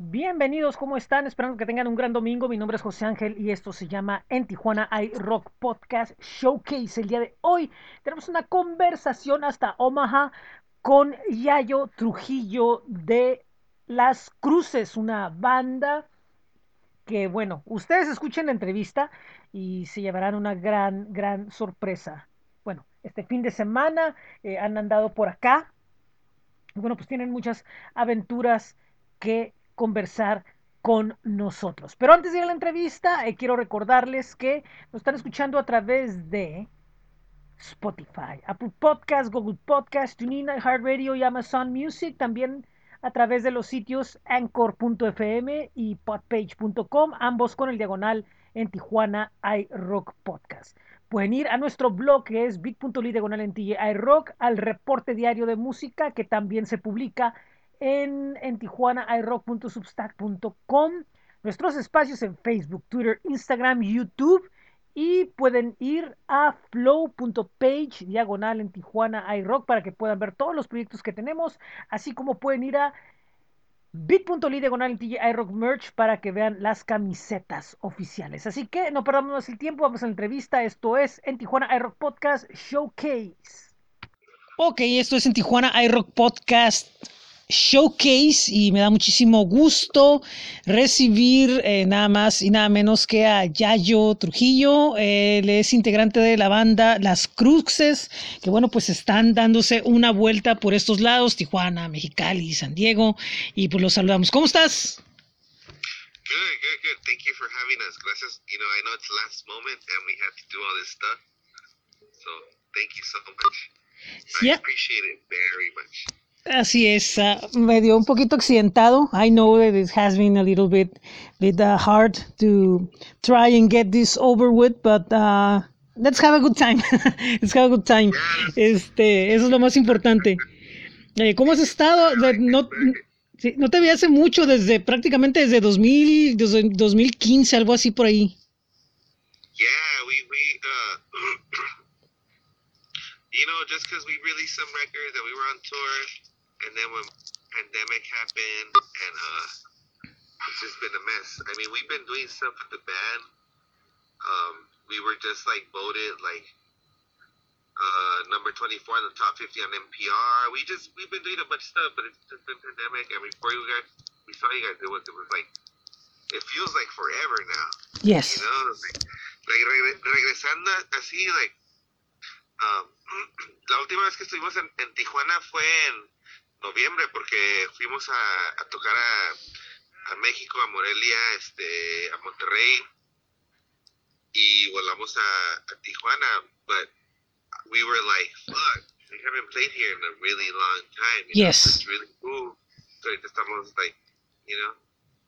Bienvenidos, ¿cómo están? Esperando que tengan un gran domingo. Mi nombre es José Ángel y esto se llama En Tijuana hay Rock Podcast Showcase. El día de hoy tenemos una conversación hasta Omaha con Yayo Trujillo de Las Cruces, una banda que, bueno, ustedes escuchen la entrevista y se llevarán una gran, gran sorpresa. Bueno, este fin de semana eh, han andado por acá. Bueno, pues tienen muchas aventuras que conversar con nosotros. Pero antes de ir a la entrevista, eh, quiero recordarles que nos están escuchando a través de Spotify, Apple Podcast, Google Podcast, TuneIn, iHeartRadio y Amazon Music. También a través de los sitios anchor.fm y podpage.com, ambos con el diagonal en Tijuana iRock Podcast. Pueden ir a nuestro blog que es bit.ly diagonal en iRock, al reporte diario de música que también se publica en, en Tijuana, iRock.substack.com, nuestros espacios en Facebook, Twitter, Instagram, YouTube y pueden ir a flow.page diagonal en Tijuana iRock para que puedan ver todos los proyectos que tenemos, así como pueden ir a bit.ly diagonal en iRock merch para que vean las camisetas oficiales. Así que no perdamos más el tiempo, vamos a la entrevista. Esto es en Tijuana iRock Podcast Showcase. Ok, esto es en Tijuana iRock Podcast Showcase y me da muchísimo gusto recibir eh, nada más y nada menos que a Yayo Trujillo. Él es integrante de la banda Las Cruces, que bueno, pues están dándose una vuelta por estos lados, Tijuana, Mexicali, San Diego, y pues los saludamos. ¿Cómo estás? Good, good, good. Thank you for having us. Gracias. You know, I know it's last moment and we have to do all this stuff. So, thank you so much. I appreciate it very much. Así es, uh, medio un poquito accidentado. I know that it has been a little bit, bit uh, hard to try and get this over with, but uh, let's have a good time. let's have a good time. Este, eso es lo más importante. Eh, ¿Cómo has estado? No, no te vi hace mucho, desde prácticamente desde 2000, desde 2015, algo así por ahí. Yeah, we, we, uh, you know, just because we released some records and we were on tour. And then when pandemic happened, and uh, it's just been a mess. I mean, we've been doing stuff with the band. Um, we were just like voted like uh, number 24 in the top 50 on NPR. We just we've been doing a bunch of stuff, but it's just been pandemic. And before you guys, we saw you guys, it was it was like it feels like forever now. Yes. You know, like, like regresando así, like um, la última vez que estuvimos en, en Tijuana fue en noviembre porque fuimos a, a tocar a, a, México, a Morelia, este, a Monterrey y volamos a, a Tijuana, but we were like, fuck, we haven't played here in a really long time. You yes. Know? It's really cool. So estamos like, you know,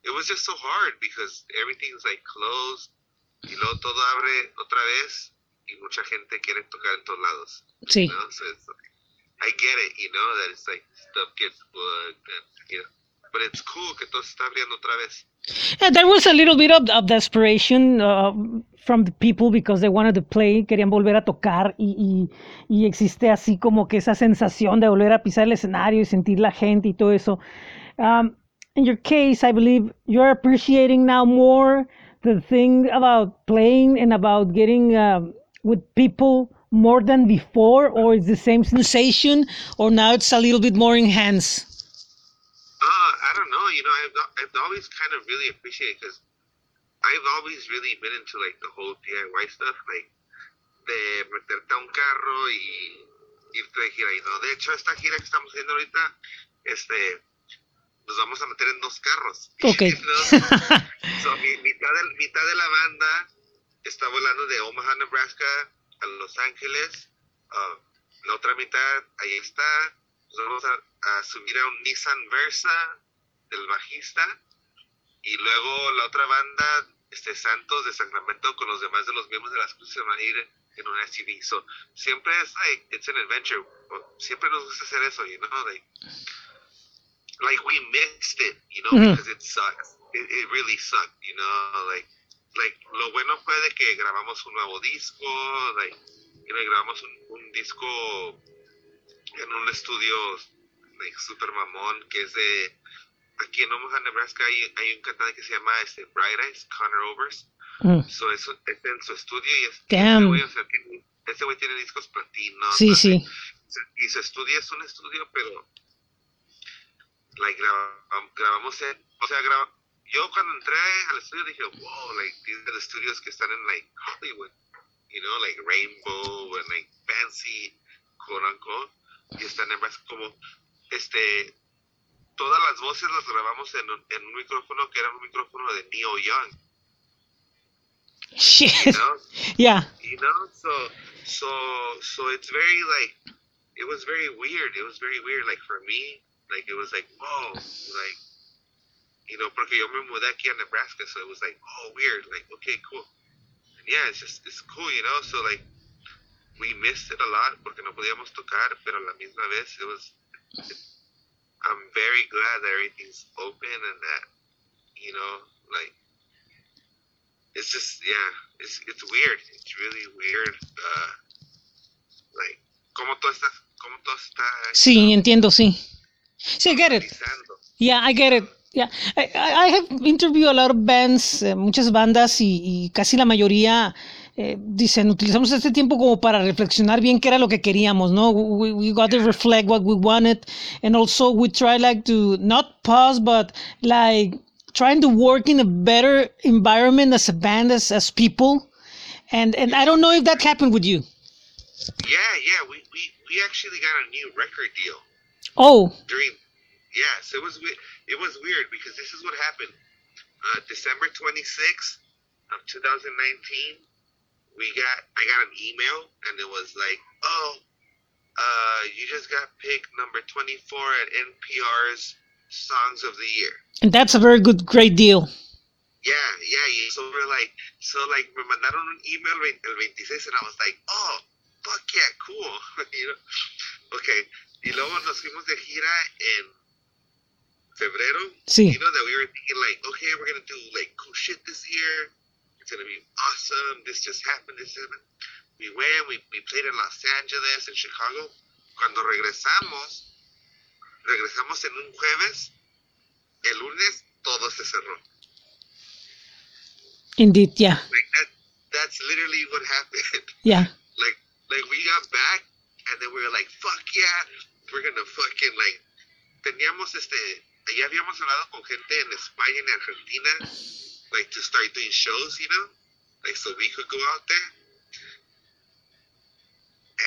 it was just so hard because everything's like closed y luego todo abre otra vez y mucha gente quiere tocar en todos lados. Sí. You know? so it's like, I get it, you know, that it's like stuff gets booked and, you know, but it's cool que todo está abriendo otra vez. Yeah, there was a little bit of, of desperation uh, from the people because they wanted to play, querían volver a tocar y, y, y, existe así como que esa sensación de volver a pisar el escenario y sentir la gente y todo eso. Um, in your case, I believe you're appreciating now more the thing about playing and about getting uh, with people more than before, or is the same sensation, or now it's a little bit more enhanced? Uh, I don't know. You know, I've, I've always kind of really appreciated because I've always really been into like the whole DIY stuff, like de meterte a un carro y irte de gira. Y no, de hecho, esta gira que estamos haciendo ahorita, este, nos vamos a meter en dos carros. Ok. so, mi, mitad, de, mitad de la banda está volando de Omaha, Nebraska a Los Ángeles. Uh, la otra mitad, ahí está. Nos vamos a, a, subir a un Nissan Versa del bajista. Y luego la otra banda, este Santos de Sacramento, con los demás de los miembros de las cruces van a ir en un SUV. So, siempre es like, it's an adventure. Siempre nos gusta hacer eso, you know, like, like we mixed it, you know, mm-hmm. because it sucks. It, it really sucked, you know, like, like, lo bueno fue de que grabamos un nuevo disco, like, know, grabamos un, un disco en un estudio like, super mamón que es de aquí en Omaha, Nebraska, hay, hay un cantante que se llama este, Bright Eyes, Connor Overs. Mm. So, está en su estudio y es, Damn. Este güey, o sea, tiene- este güey tiene discos platinos. Sí, sí. Y su estudio es un estudio, pero like, grabamos, grabamos o sea, graba, yo cuando entré al estudio dije, wow, like, these are the studios que están en, like, Hollywood, you know, like, Rainbow, and, like, fancy, quote unquote, y están en Nebraska como, este, todas las voces las grabamos en un, en un micrófono que era un micrófono de Neil Young, Shit. you know, Yeah. you know so so so it's very like it was very weird it was very weird like for me like it was like whoa like you know porque yo me mudé aquí a Nebraska so it was like oh weird like okay cool and yeah it's just it's cool you know so like we missed it a lot porque no podíamos tocar pero la misma vez it was I'm very glad that everything's open and that you know like it's just yeah it's it's weird it's really weird uh like como todo está como todo está Sí, entiendo, sí. Sí, I get it. Yeah, I get it. Yeah, I, I have interviewed a lot of bands, eh, muchas bandas y, y casi la mayoría eh, dicen, utilizamos este tiempo como para reflexionar bien qué era lo que queríamos, ¿no? We, we got to reflect what we wanted and also we try like to not pause but like trying to work in a better environment as a band, as, as people. And, and I don't know if that happened with you. yeah yeah we, we we actually got a new record deal Oh, during yes it was it was weird because this is what happened uh December 26th of 2019 we got I got an email and it was like oh uh you just got picked number 24 at NPR's songs of the year and that's a very good, great deal. Yeah, yeah, yeah. So we're like, so like, me mandaron un email el 26 and I was like, oh, fuck yeah, cool. you know? Okay. Y luego nos fuimos de gira en febrero. Sí. You know, that we were thinking like, okay, we're going to do like cool shit this year. It's going to be awesome. This just happened. This happened. We went, we, we played in Los Angeles, in Chicago. Cuando regresamos, regresamos en un jueves. El lunes todo se cerró. Indeed, yeah, like that that's literally what happened yeah. like like we got back and then we were like fuck yeah we're gonna fucking like teníamos este ya habíamos hablado con gente en España en Argentina like to start doing shows you know like so we could go out there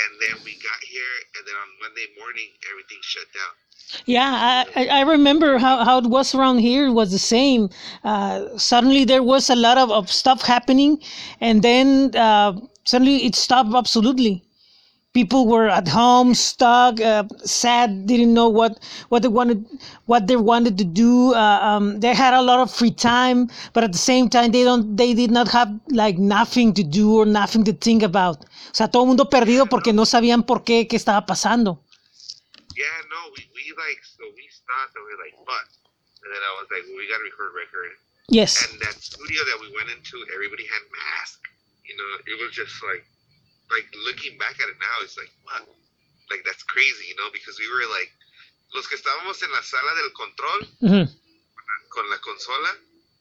and then we got here and then on Monday morning everything shut down Yeah, I, I remember how, how it was around here. Was the same. Uh, suddenly there was a lot of, of stuff happening, and then uh, suddenly it stopped absolutely. People were at home, stuck, uh, sad, didn't know what, what they wanted, what they wanted to do. Uh, um, they had a lot of free time, but at the same time, they don't, they did not have like nothing to do or nothing to think about. O sea, todo el mundo perdido porque no sabían por qué, qué estaba pasando. yeah no we, we like so we stopped and we were like fuck and then I was like well, we gotta record a record Yes. and that studio that we went into, everybody had masks. You know, it was just like, like looking back at it now, it's like, what? Like that's crazy, you know, because we were like, los que estábamos en la sala del control mm-hmm. con la consola,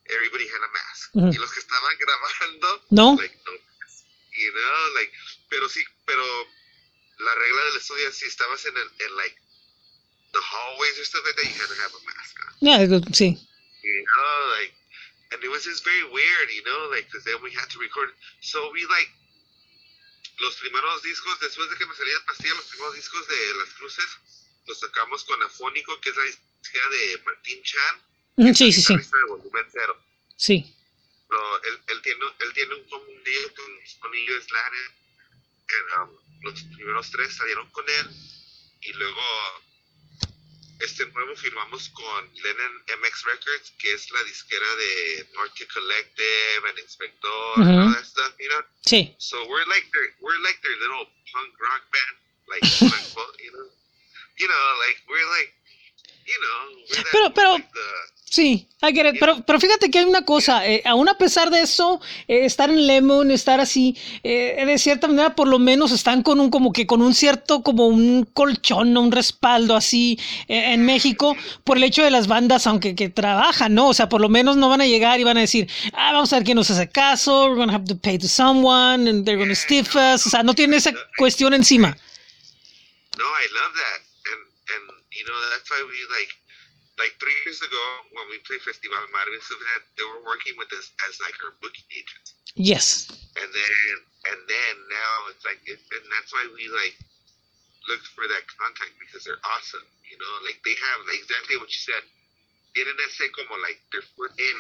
everybody had a mask. Ujú. Y los que estaban grabando, No. like, no. You know, like, pero sí, pero la regla del estudio, si estabas en el, en like, the hallways or stuff like that, you had to have a mask on. Yeah, sí. you know, like, and it was just very weird, you know, like, because then we had to record. So we like los primeros discos después de que me salía pastilla, los primeros discos de las cruces los sacamos con Afónico, que es la disquera de Martín Chan, Mm, Sí, sí, sí. de volumen cero. Sí. No, él, él tiene, él tiene un común deal con Slater. And, um, los primeros tres salieron con él. Y luego, este nuevo firmamos con Lennon MX Records, que es la disquera de Norte Collective and Inspector and all that stuff, you know? Sí. So we're like their, we're like their little punk rock band, like, unquote, you know? You know, like, we're like, you know, we're that, Pero- pero- like the, Sí. I get. Pero, pero fíjate que hay una cosa, eh, aún a pesar de eso, eh, estar en Lemon, estar así, eh, de cierta manera, por lo menos están con un, como que con un cierto, como un colchón, un respaldo así eh, en México, por el hecho de las bandas, aunque que trabajan, ¿no? O sea, por lo menos no van a llegar y van a decir, ah, vamos a ver quién nos hace caso, we're gonna have to pay to someone, and they're gonna stiff us. O sea, no tiene esa cuestión encima. No, I love that, and and you know that's why we like like three years ago when we played Festival Marvin Ciudad, they were working with us as like our booking agents, Yes. and then and then now it's like it, and that's why we like looked for that contact because they're awesome, you know, like they have like exactly what you said. Tienen ese como like their foot in,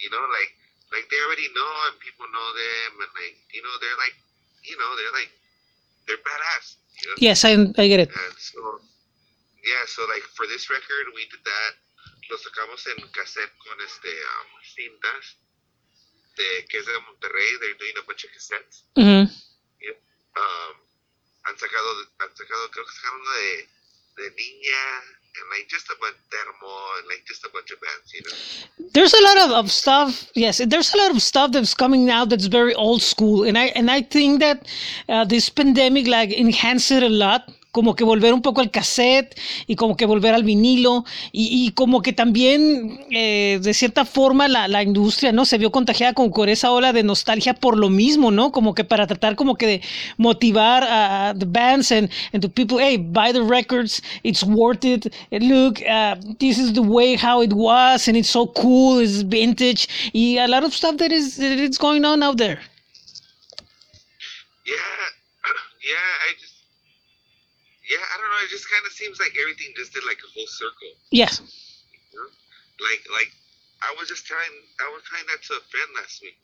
you know, like like they already know and people know them and like you know they're like you know they're like they're badass, you know. Yes, I, I get it. And so, yeah, so like for this record, we did that. Lo sacamos en cassette con este um, cintas de que es de Monterrey. They're doing a bunch of cassettes. Mhm. Um, han sacado, han sacado, creo que sacaron una de, de Niña and like just a bunch Termo and like just a bunch of bands, you know. There's a lot of, of stuff. Yes, there's a lot of stuff that's coming out that's very old school, and I and I think that uh, this pandemic like enhanced it a lot. Como que volver un poco al cassette y como que volver al vinilo y, y como que también eh, de cierta forma la, la industria no se vio contagiada con, con esa ola de nostalgia por lo mismo, ¿no? Como que para tratar como que de motivar a, a the bands and, and to people, hey, buy the records, it's worth it. Look, uh, this is the way how it was and it's so cool, it's vintage. Y a lot of stuff that is that is going on out there. Yeah, I just, yeah, I don't know. It just kind of seems like everything just did like a whole circle. Yes. you know? Like, like I was just trying, I was trying that to a friend last week.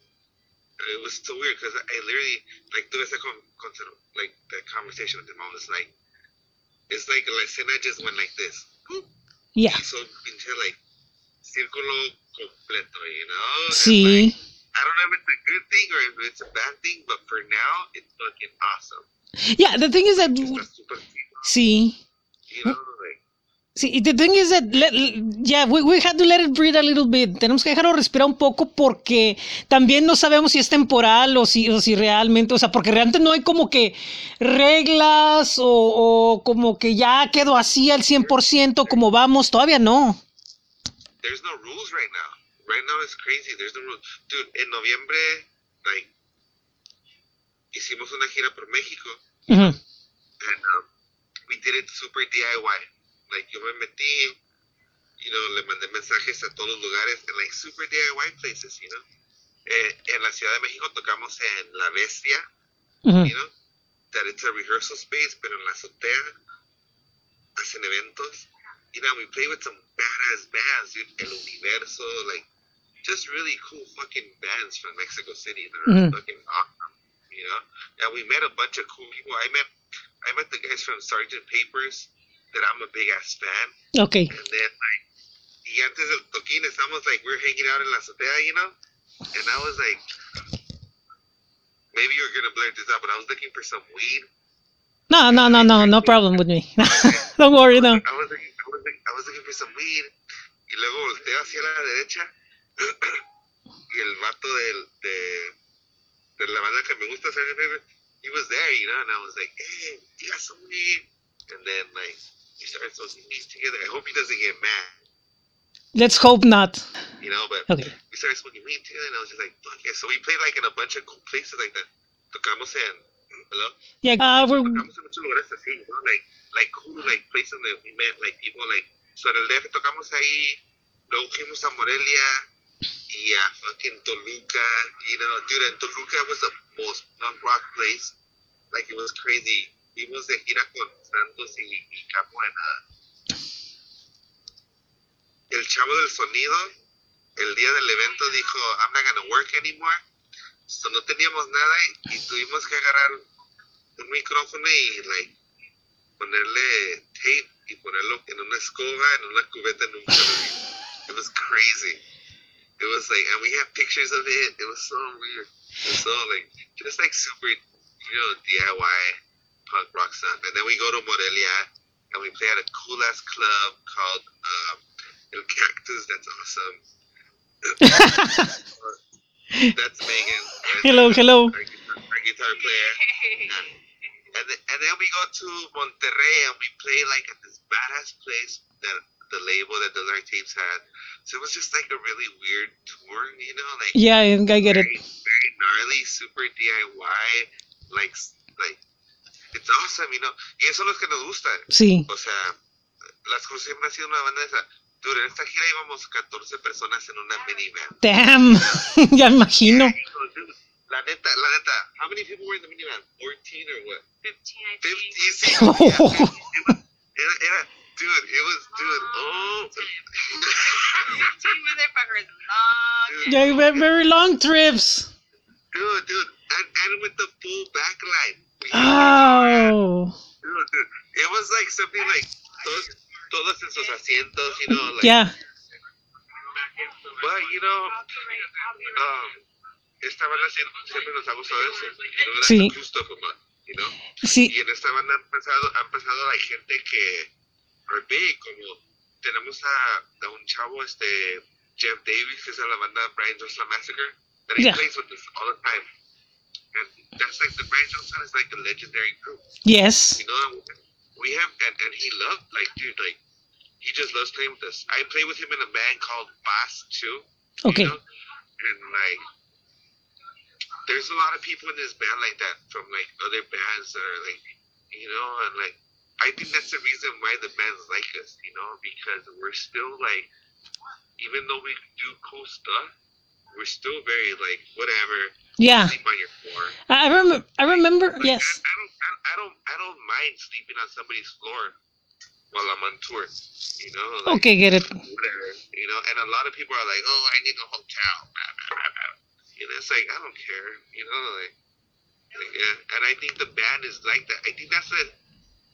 It was so weird because I literally like tuve esa con, con, like that conversation with him. I was like, it's like la escena just went like this. Yeah. So pinche like círculo completo, you know? Sí. like, I don't know if it's a good thing or if it's a bad thing, but for now, it's fucking awesome. Yeah, the thing is that sí. you know, like, Sí, the thing is that, let- yeah, we, we had to let it breathe a little bit. Tenemos que dejarlo respirar un poco porque también no sabemos si es temporal o si, o si realmente, o sea, porque realmente no hay como que reglas o, o como que ya quedó así al 100% como vamos, todavía no. there's no rules right now. Right now it's crazy. There's no rules. Dude, en noviembre, like, hicimos una gira por México Ujú. and um, we did it super DIY. Like, yo me metí, you know, le mandé mensajes a todos los lugares en like super DIY places, you know. Eh, en la Ciudad de México tocamos en La Bestia, Ujú. you know, that it's a rehearsal space, pero en la azotea hacen eventos. You know, we play with some badass bands, dude. El Universo, like, just really cool fucking bands from Mexico City that are fucking awesome, you know. And we met a bunch of cool people. I met, I met the guys from Sergeant Papers that I'm a big ass fan. Ok. And then, like, y antes del toquín, estamos like, we're hanging out in la azotea, you know? And I was like, maybe you're gonna blur this out, but I was looking for some weed. No, no, no, no, no problem with me. Don't worry, no. I was looking, I was looking, I was looking for some weed. Y luego volteo hacia la derecha. y el vato del, de, de la banda que me gusta, Pepper, he was there, you know? And I was like, hey, you got some weed? And then, like, we started smoking weed together. I hope he doesn't get mad, Let's hope not. you know? But Okay. we started smoking weed together, and I was just like, fuck yeah. So we played, like, in a bunch of cool places like that. Tocamos en, hello? Yeah, uh, we're, tocamos en muchos lugares así, you know, like, like cool, like places that we met, like people, like, so en el DF tocamos ahí, luego fuimos a Morelia y a fucking Toluca, you know, dude, and Toluca was the most punk rock place, like it was crazy. Fuimos de gira con Santos y, y Capo en ah, el chavo del sonido, el día del evento dijo, I'm not gonna work anymore. So no teníamos nada y, tuvimos que agarrar un micrófono y like ponerle tape y ponerlo en una escoba, en una cubeta, en un. It was crazy. It was like, and we have pictures of it. It was so weird. It was so like, just like super, you know, DIY punk rock stuff. And then we go to Morelia and we play at a cool ass club called um, El Cactus. That's awesome. That's Megan. Hello, hello. Our guitar, our guitar player. And, then, and then we go to Monterrey and we play like at this badass place that the label that does our tapes had. So it was just like a really weird tour, you know, like Yeah, I get it. very, very gnarly, super DIY, like like it's awesome, you know. Y eso es lo que nos gusta. Sí. O sea, las cosas siempre ha sido una banda de esa. Dude, en esta gira íbamos 14 personas en una minivan. Damn. ya imagino. Dude, La neta, la neta, how many people were in the minivan? 14 or what? 15, I 50, think. you see? Yeah, it was- era, era, dude, it was, dude, oh. 15 motherfuckers long. Yeah, ve- very long trips. Dude, dude, and, and with the full backline. Oh. Dude, dude, it was like something like todos, todos en sus asientos, you know, like, Yeah. but you know, um, esta banda siempre, siempre nos ha gustado eso, you know, that's Sí. the cool stuff about, you know, Sí. y en esta banda han empezado, han empezado la gente que are big, como tenemos a, a un chavo, este, Jeff Davis, que es de la banda Brian Jonestown Massacre, that he Yeah. plays with us all the time. And that's like the Brian Jonestown is like a legendary group. Yes. You know, we have, and, and he loved, like, dude, like, he just loves playing with us. I play with him in a band called Bass too. Okay. You know? And, like, there's a lot of people in this band like that from, like, other bands that are, like, you know, and, like, I think that's the reason why the bands like us, you know, because we're still, like, even though we do cool stuff, we're still very, like, whatever, Yeah. sleep on your floor. I remember. I remember. Like, Yes. I, I don't. I, I don't. I don't mind sleeping on somebody's floor while I'm on tour. You know. Like, Okay, get it. Whatever. You know. And a lot of people are like, "Oh, I need a hotel." You know, it's like I don't care. You know, like, like, yeah. And I think the band is like that. I think that's the.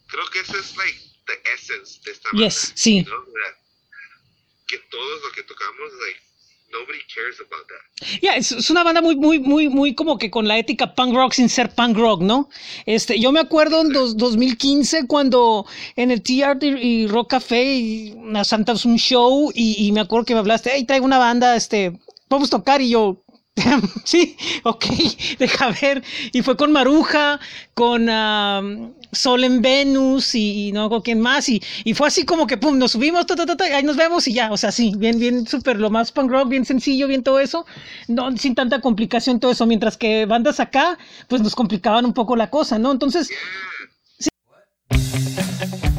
Creo que eso es like the essence de esta banda. Yes, sí. You know, that que todos lo que tocamos, like, nobody cares about that. Ya, es, es una banda muy, muy, muy, muy como que con la ética punk rock sin ser punk rock, ¿no? Este, yo me acuerdo en dos- 2015 cuando en el TR y Rock Café y nos santamos un show y, y me acuerdo que me hablaste, hey, traigo una banda, este, podemos tocar y yo, sí, ok, deja ver. Y fue con Maruja, con am, Sol en Venus y, no con quién más. Y, y fue así como que, pum, nos subimos, ahí nos vemos y ya. O sea, sí, bien, bien, súper, lo más punk rock, bien sencillo, bien todo eso. No, sin tanta complicación todo eso. Mientras que bandas acá, pues nos complicaban un poco la cosa, ¿no? Entonces, Esto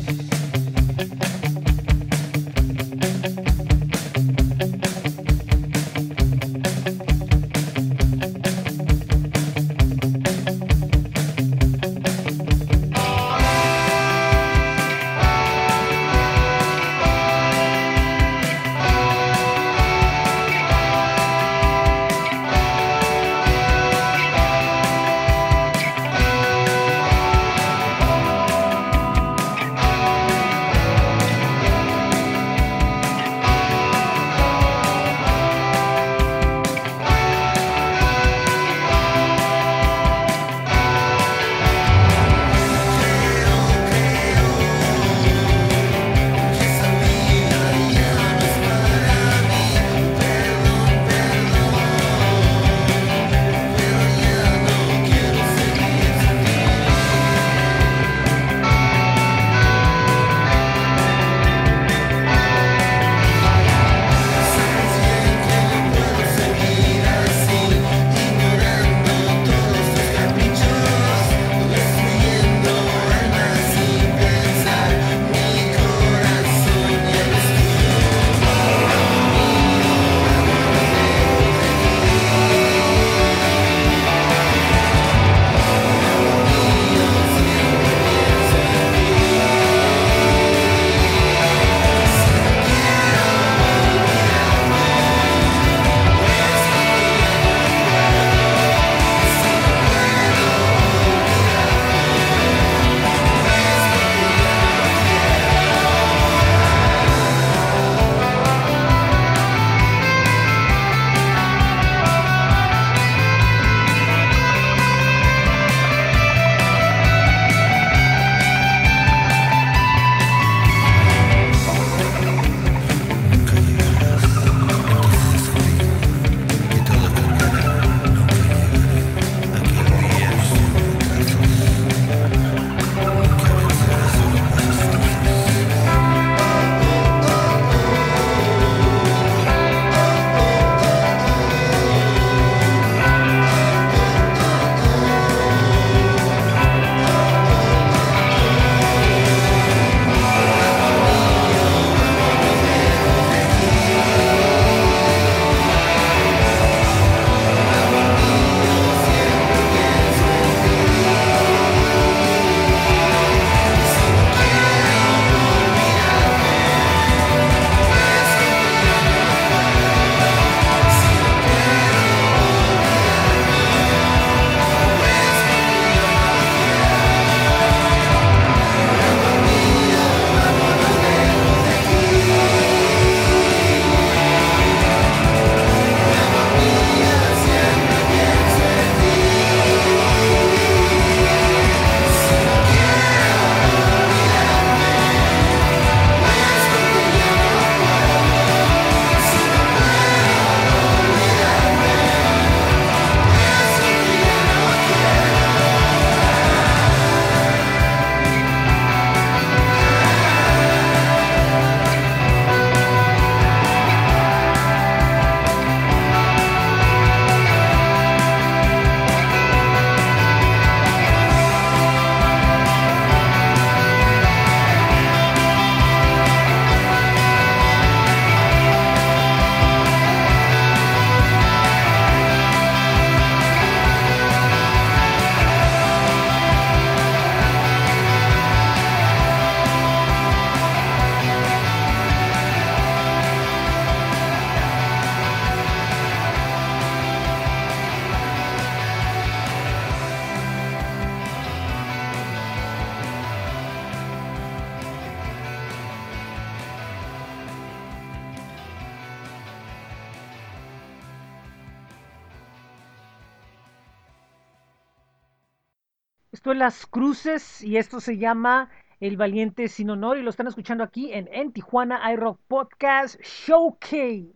Las Cruces y esto se llama El Valiente Sin Honor y lo están escuchando aquí en, en Tijuana iRock Podcast Showcase.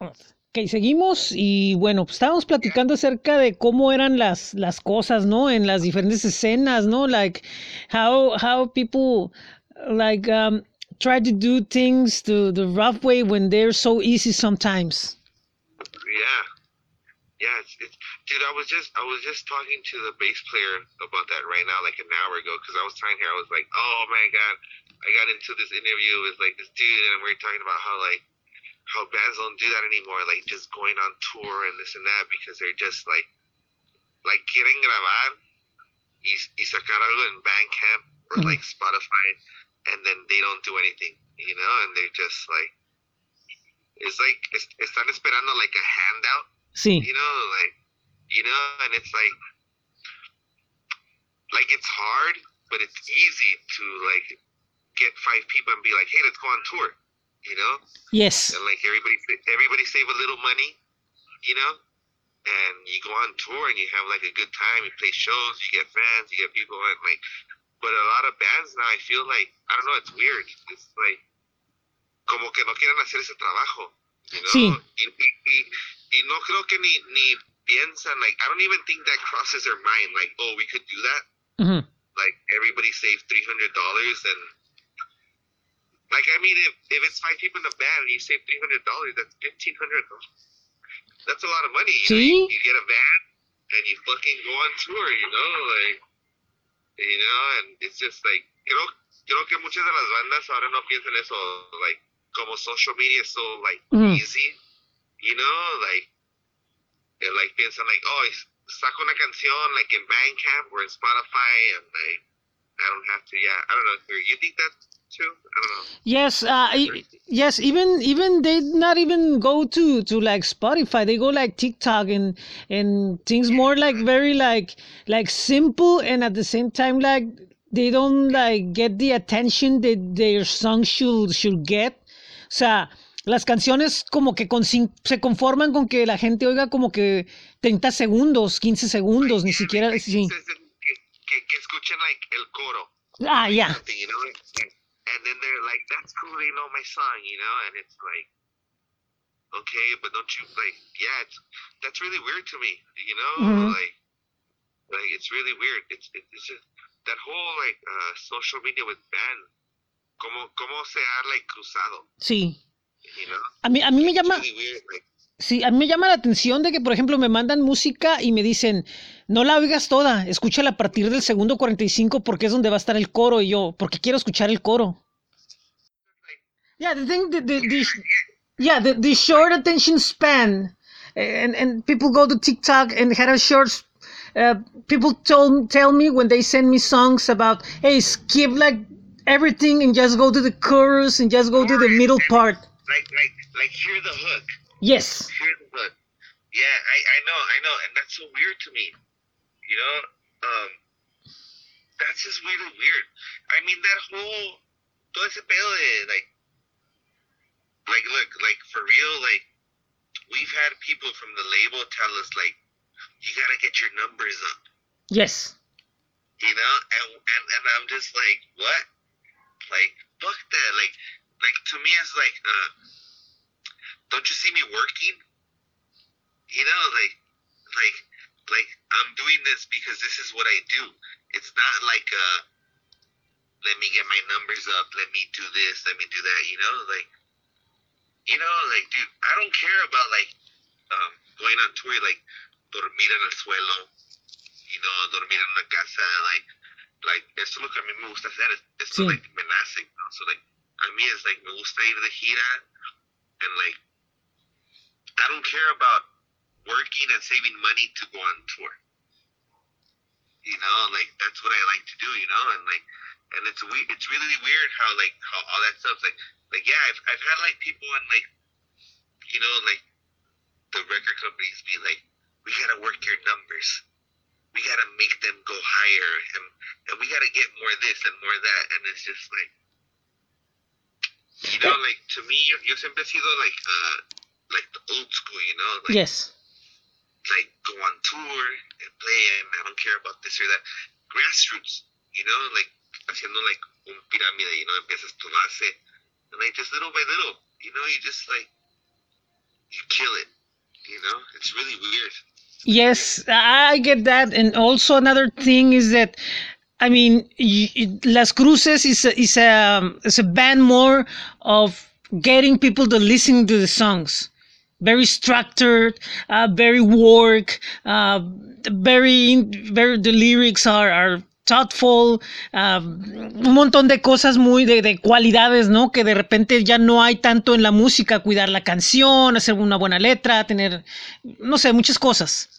Ok, seguimos y bueno, pues estábamos platicando acerca de cómo eran las, las cosas, ¿no? En las diferentes escenas, ¿no? Like how, how people like um, try to do things the, the rough way when they're so easy sometimes. Yeah, yeah. It's, it's, dude, I was just I was just talking to the bass player about that right now, like an hour ago, because I was telling her I was like, oh my god, I got into this interview with like this dude, and we are talking about how like how bands don't do that anymore, like just going on tour and this and that because they're just like like quieren grabar y, y sacar algo en Bandcamp or Mhm. like Spotify, and then they don't do anything, you know, and they're just like it's like es- están esperando like a handout Sí, you know, like you know, and it's like like it's hard, but it's easy to like get five people and be like, hey, let's go on tour, you know, yes. and like everybody everybody save a little money, you know, and you go on tour and you have like a good time. You play shows, you get fans, you get people, and like, but a lot of bands now, I feel like I don't know, it's weird. It's like como que no quieren hacer ese trabajo, you know, Sí. y, y, y, y no creo que ni ni piensan like I don't even think that crosses their mind like oh we could do that Ujú. like everybody saved three hundred dollars and like I mean if, if it's five people in a band and you save three hundred dollars that's $1,500. that's a lot of money you, know? You, you get a van and you fucking go on tour you know like you know and it's just like you creo creo que muchas de las bandas ahora no piensan eso like como social media is so like Mhm. easy you know like like piensan like oh saco una canción like in Bandcamp or in Spotify and like I don't have to yeah I don't know you think that too I don't know Yes, uh, yes. Even even they not even go to to like Spotify. They go like TikTok and and things more like very like like simple and at the same time like they don't like get the attention that their song should should get. O sea, las canciones como que con, se conforman con que la gente oiga como que 30 segundos, 15 segundos, ni Yeah, siquiera sí. que, que, que, escuchen like el coro Ah, ya. you know and, and then they're like that's cool they know my song you know and it's like okay but don't you like yeah it's that's really weird to me you know Mhm. like like it's really weird it's it, it's just that whole like uh social media with band como como se ha like cruzado Sí. A mí a mí me llama Sí, a mí me llama la atención de que, por ejemplo, me mandan música y me dicen, no la oigas toda, escúchala a partir del segundo 45 porque es donde va a estar el coro y yo, porque quiero escuchar el coro. Yeah, the thing, the, the, the, yeah, the, the short attention span, and and people go to TikTok and had a short. Uh, people told tell me when they send me songs about, hey, skip like everything and just go to the chorus and just go to the middle part. Like like like hear the hook. Yes. hear the hook. Yeah I I know I know and that's so weird to me you know? Um that's just really weird. I mean that whole todo ese pedo de like like look like for real like we've had people from the label tell us like you gotta get your numbers up. Yes. you know? And and, and i'm just like what? Like fuck that. Like like to me it's like uh don't you see me working you know like like like i'm doing this because this is what i do it's not like uh let me get my numbers up let me do this let me do that you know like you know like dude i don't care about like um going on tour like dormir en el suelo you know dormir en una casa like like eso es lo que a mí me gusta hacer Sí. like me nace ¿no? so like a mí es like me gusta ir de gira and like I don't care about working and saving money to go on tour. You know like that's what I like to do you know and like and it's we- it's really weird how like how all that stuff like like yeah I've, I've had like people and like you know like the record companies be like we gotta work your numbers. We gotta make them go higher and and we gotta get more this and more that and it's just like you know like to me yo, yo siempre he sido like uh like the old school you know like Yes. like go on tour and play and I don't care about this or that. Grassroots, you know, like haciendo like un pirámide, you know, empiezas tu base and like just little by little, you know, you just like you kill it. You know, it's really weird. Yes, I get that. And also another thing is that, I mean, Las Cruces is a, is a is a band more of getting people to listen to the songs. Very structured, uh, very work, uh, very very the lyrics are are thoughtful, uh, un montón de cosas muy de, de cualidades, ¿no? Que de repente ya no hay tanto en la música, cuidar la canción, hacer una buena letra, tener, no sé, muchas cosas.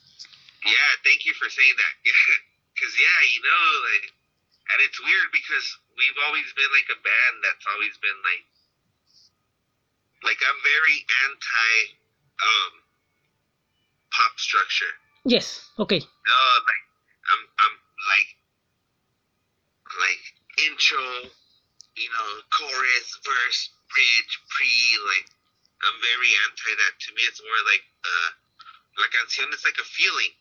Yeah, thank you for saying that. Yeah, because yeah, you know, like, and it's weird because we've always been like a band that's always been like, like I'm very anti, um, pop structure. Yes, okay. No, like I'm, I'm like, like intro, you know, chorus, verse, bridge, pre, like I'm very anti that. To me, it's more like, uh, la canción is like a feeling.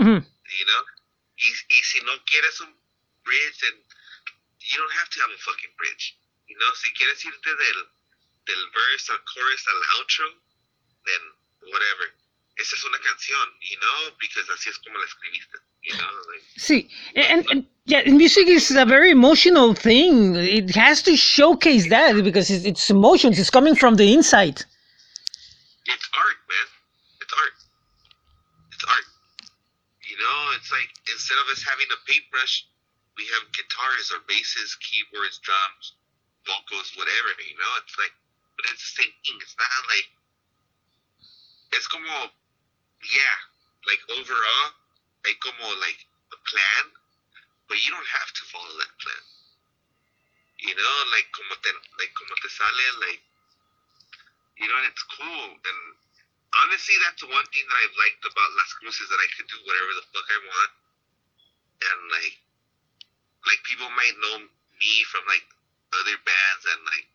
Mhm. you know. Y, y si no quieres un bridge, then you don't have to have a fucking bridge. You know, si quieres irte del, del verse al chorus al outro, then whatever. Esa es una canción, you know, because así es como la escribiste, you know. Like, See, and, and yeah, music is a very emotional thing. It has to showcase that because it's, it's emotions. It's coming from the inside. it's art, man. It's art. It's art. You know, it's like instead of us having a paintbrush, we have guitars or basses, keyboards, drums, vocals, whatever. You know, it's like, but it's the same thing. It's not like it's como, yeah, like overall, like como like a plan, but you don't have to follow that plan. You know, like como te, like como te sale, like you know, it's cool. And honestly, that's the one thing that I've liked about Las Cruces that I could do whatever the fuck I want. And like, like people might know me from like other bands and like,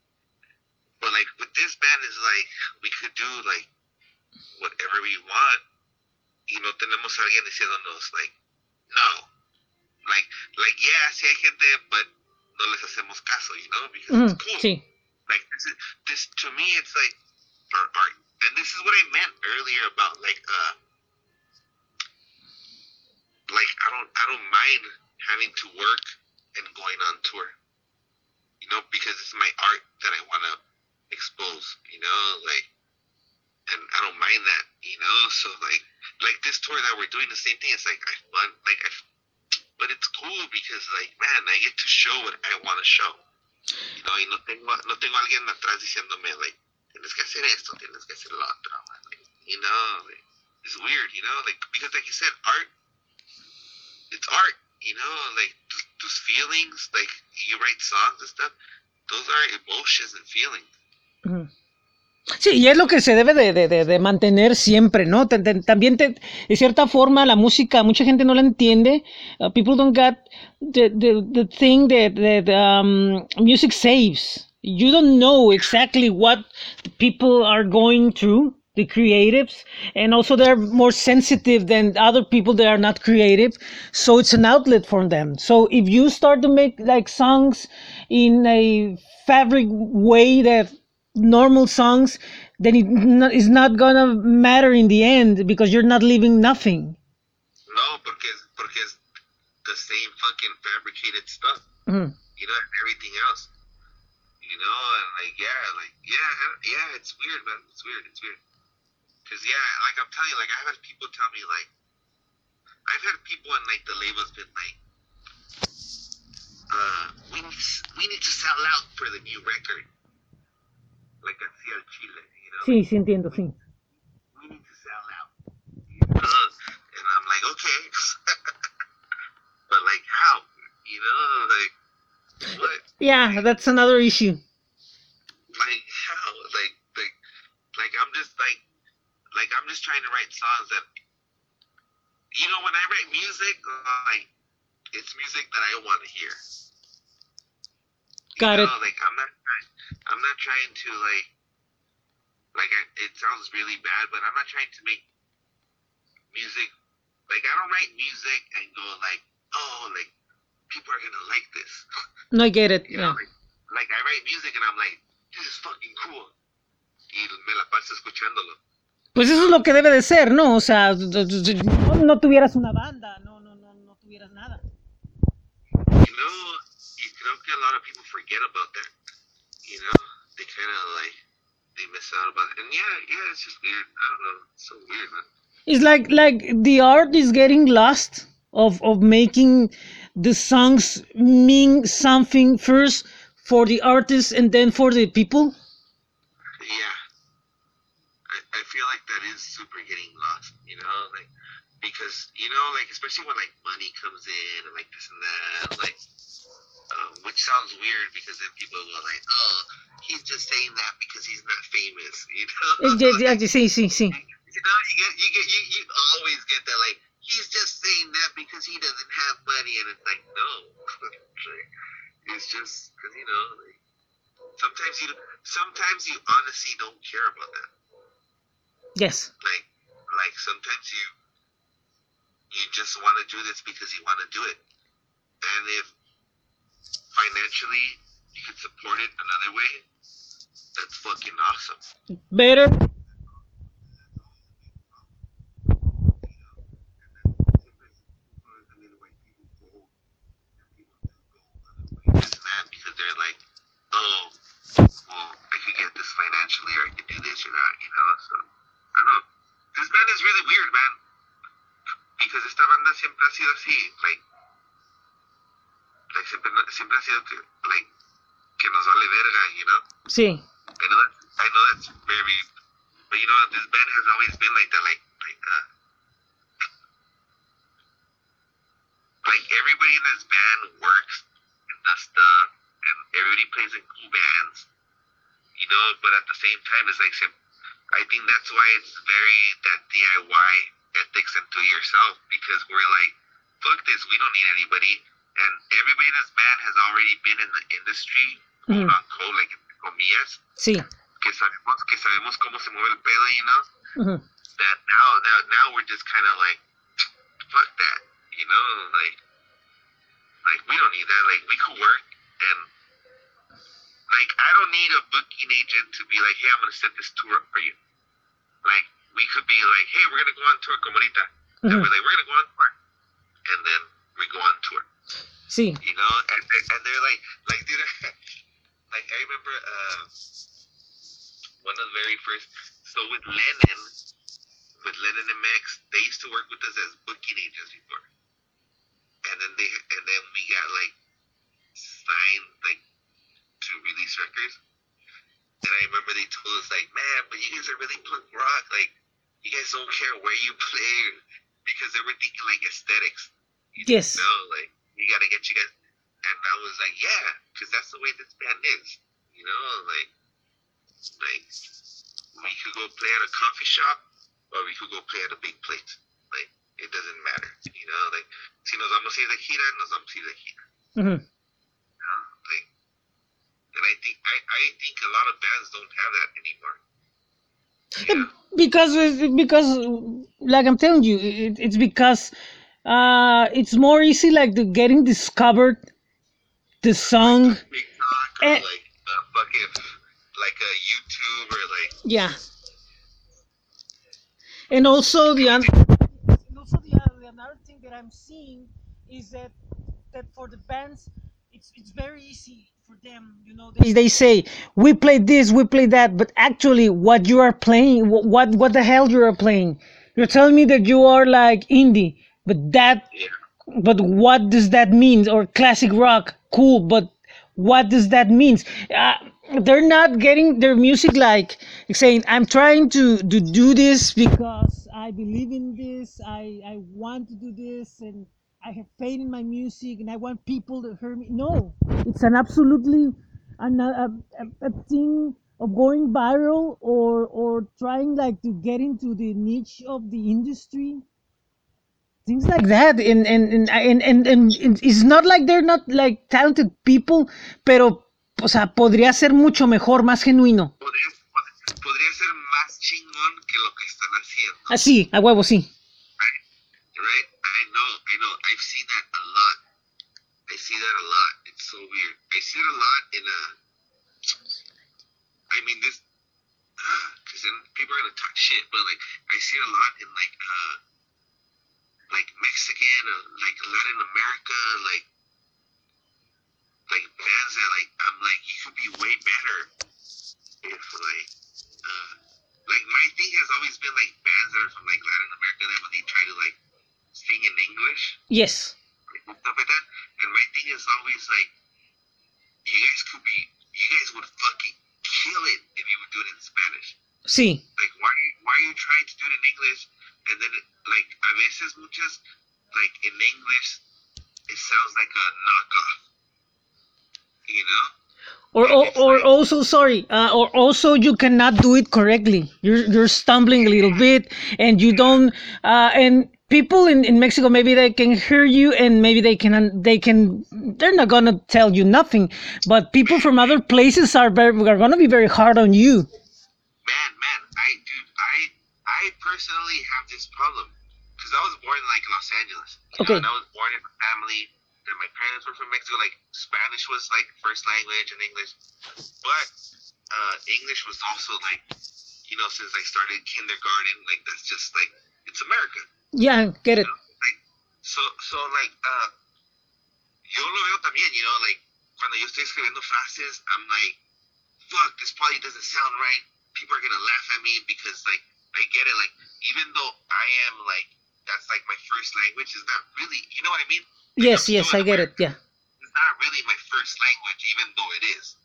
but like with this band is like we could do like whatever we want. Y no tenemos a alguien diciéndonos like, no, like, like yeah, sí hay gente, but no les hacemos caso, you know, because Mhm, it's cool Sí. like this is this to me it's like art, art and this is what i meant earlier about like uh like i don't i don't mind having to work and going on tour you know because it's my art that i want to expose you know like and i don't mind that you know so like like this tour that we're doing the same thing it's like i fun like I, but it's cool because like man i get to show what i want to show you know, y no tengo, no tengo alguien atrás diciéndome, like, tienes que hacer esto, tienes que hacer lo otro, like, you know, like, it's weird, you know, like, because like you said, art, it's art, you know, like, th- those feelings, like, you write songs and stuff, those are emotions and feelings. Ujú. Sí, y es lo que se debe de, de- de- mantener siempre, ¿no? También, te- de cierta forma, la música, mucha gente no la entiende. Uh, people don't get the, the, the thing that, that um, music saves. You don't know exactly what people are going through, the creatives, and also they're more sensitive than other people that are not creative. So it's an outlet for them. So if you start to make like songs in a fabric way that normal songs, then it not, it's not gonna matter in the end because you're not leaving nothing. No, es- porque the same fucking fabricated stuff, Mhm. you know, and everything else. You know, and like, yeah, like, yeah, yeah, it's weird, man. It's weird. It's weird. Cause yeah, like I'm telling you, like I've had people tell me, like, I've had people in like the labels been like, uh, we need, we need to sell out for the new record. Like así al Chile, you know. Sí, sí entiendo, sí. we need to sell out. You know? And I'm like, okay. but like how? You know, like what? Yeah, that's another issue. Like how? Like like like I'm just like like I'm just trying to write songs that you know, when I write music, like it's music that I want to hear. You Got it. Like I'm not trying I'm not trying to like like I, it sounds really bad, but I'm not trying to make music. Like I don't write music and go like, oh, like people are gonna like this. No, I get it. You know, Yeah. like, like I write music and I'm like, this is fucking cool. Y me la paso escuchándolo. Pues eso es lo que debe de ser, ¿no? O sea, no, no tuvieras una banda, no, no, no, no tuvieras nada. You know, y creo que a lot of people forget about that. You know, they kind of like they miss out about it. And yeah, yeah, it's just weird. I don't know. It's so weird, man. It's like like the art is getting lost of of making the songs mean something first for the artist and then for the people. Yeah, feel like that is super getting lost. You know, like because you know, like especially when like money comes in and like this and that, like. Uh, which sounds weird because then people go like, "Oh, he's just saying that because he's not famous," you know. Yeah, yeah, sí, sí, sí. You know, you get, you get, you, you always get that like he's just saying that because he doesn't have money, and it's like no, it's just because you know, like, sometimes you, sometimes you honestly don't care about that. Yes. Like, like sometimes you, you just want to do this because you want to do it, and if financially you can support it another way, that's fucking awesome. Better. they're like, oh, well, I could get this financially or I do this or that, you know? So, I know. This band is really weird, man. Because esta banda siempre ha sido así, like, like siempre, siempre ha sido que, like, que nos vale verga, you know? Sí. I know that, I know that's very, but you know, this band has always been like that, like, like, uh, like everybody in this band works and does stuff, and everybody plays in cool bands, you know. But at the same time, it's like, I think that's why it's very that DIY ethics into yourself because we're like, fuck this, we don't need anybody, and everybody this band has already been in the industry, quote Mhm. unquote, like comillas, Sí. que sabemos que sabemos cómo se mueve el pedo, you know. Ujú. That now, now, now we're just kind of like, fuck that, you know, like, like we don't need that. Like we could work and like I don't need a booking agent to be like, hey, I'm gonna set this tour up for you. Like we could be like, hey, we're gonna go on tour, como ahorita. And we're like, we're gonna go on tour, and then we go on tour. Sí. You know, and and they're like, like dude, like I remember uh, one of the very first. So with Lemon, with Lemon MX, they used to work with us as booking agents before, and then they and then we got like signed like to release records. And I remember they told us like, man, but you guys are really punk rock. Like, you guys don't care where you play because they were thinking like aesthetics. Yes. No, like you gotta get you guys. And I was like, yeah, because that's the way this band is. You know, like, like we could go play at a coffee shop or we could go play at a big place. Like, it doesn't matter. You know, like, si nos vamos a ir de gira, nos vamos a ir de gira. Ujú. Like, and I think I, I think a lot of bands don't have that anymore. Yeah. because because like i'm telling you it, it's because uh it's more easy like the getting discovered the song talk or Eh. like uh, fucking like a YouTube or like yeah and also the other and also the, other, the another thing that i'm seeing is that that for the bands it's it's very easy for them you know they, they say we play this we play that but actually what you are playing wh- what what the hell you are playing? You're telling me that you are like indie but that yeah. but what does that mean? Or classic rock cool but what does that mean? Uh, they're not getting their music like saying i'm trying to, to do this because i believe in this I, I want to do this and i have faith in my music and i want people to hear me. No it's an absolutely an, a, a, a thing of going viral or or trying like to get into the niche of the industry. Things like that. And and and, and, and, and it's not like they're not like talented people pero o sea podría ser mucho mejor más genuino. Podría, pod- podría ser más chingón que lo que están haciendo. Ah, así a huevo sí Right? right? I know, I know. I've seen that a lot. I see that a lot. It's so weird. I see it a lot in a. I mean, this, because then people are gonna talk shit, but like I see it a lot in like, uh, like Mexican, or like Latin America, like, like bands that like I'm like you could be way better if like, uh, like my thing has always been like bands that are from like Latin America that when they try to like sing in English Yes. and stuff like that. And my thing is always like, you guys could be, you guys would fucking kill it if you would do it in Spanish. Sí. Like, why are you, why are you trying to do it in English? And then, like, a veces muchas, like, in English, it sounds like a knockoff. You know? Or, or, or also sorry uh, or also you cannot do it correctly you're you're stumbling a little bit and you don't uh, and people in, in mexico maybe they can hear you and maybe they can they can they're not gonna tell you nothing but people from other places are very are gonna be very hard on you Man, man, I, dude, I, I personally have this problem. Because I was born in, like, Los Angeles. Okay. Know, and I was born in a family that my parents were from Mexico. Like, Spanish was, like, first language and English. But, uh, English was also, like, you know, since I started kindergarten, like, that's just, like, it's America. Yeah get it Like, so, so, like, uh, yo lo veo también, you know, like, cuando yo estoy escribiendo frases, I'm like, fuck, this probably doesn't sound right. People are gonna laugh at me because, like, I get it. Like, even though I am, like, that's like my first language, is not really, you know what I mean? yes yes i get it yeah It's not really my first language, even though it is.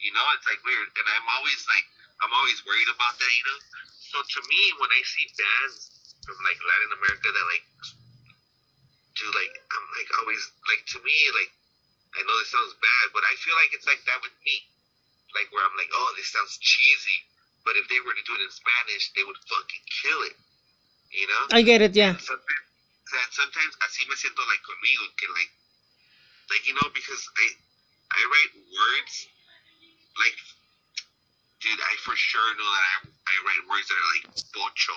You know, it's like weird. And I'm always, like, I'm always worried about that, you know? So to me, when I see bands from, like, Latin America that, like, do, like, I'm, like, always, like, to me, like, I know this sounds bad, but I feel like it's like that with me. Like, where I'm like, oh, this sounds cheesy. But if they were to do it in Spanish, they would fucking kill it. You know? i get it yeah sometimes, that sometimes así me siento like conmigo que like like you know because I I write words like dude I for sure know that I I write words that are like pocho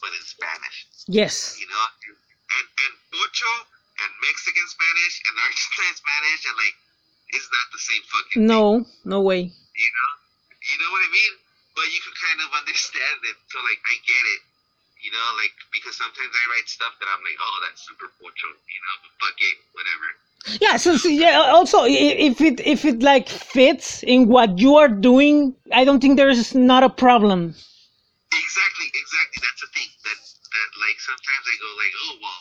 but in Spanish. Yes. You know? And and pocho and Mexican Spanish and Argentine Spanish and like it's not the same fucking thing, no no way. You know? You know what I mean? But you can kind of understand it. So like I get it. You know, like because sometimes I write stuff that I'm like, oh, that's super pocho, you know, but fuck it, whatever. Yeah so, so yeah also if it if it like fits in what you are doing i don't think there's not a problem Exactly, exactly. That's the thing that that like sometimes I go like, oh well,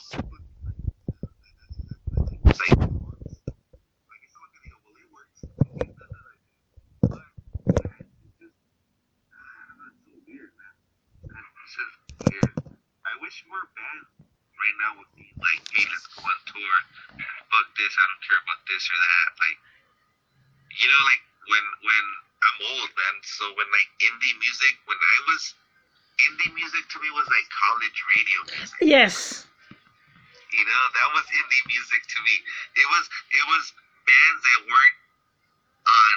I wish more bands right now would like, hey, let's go on tour. Fuck this, I don't care about this or that. Like, you know, like when when I'm old, man. So when like indie music, when I was indie music to me was like college radio music. yes You know, that was indie music to me. It was it was bands that weren't on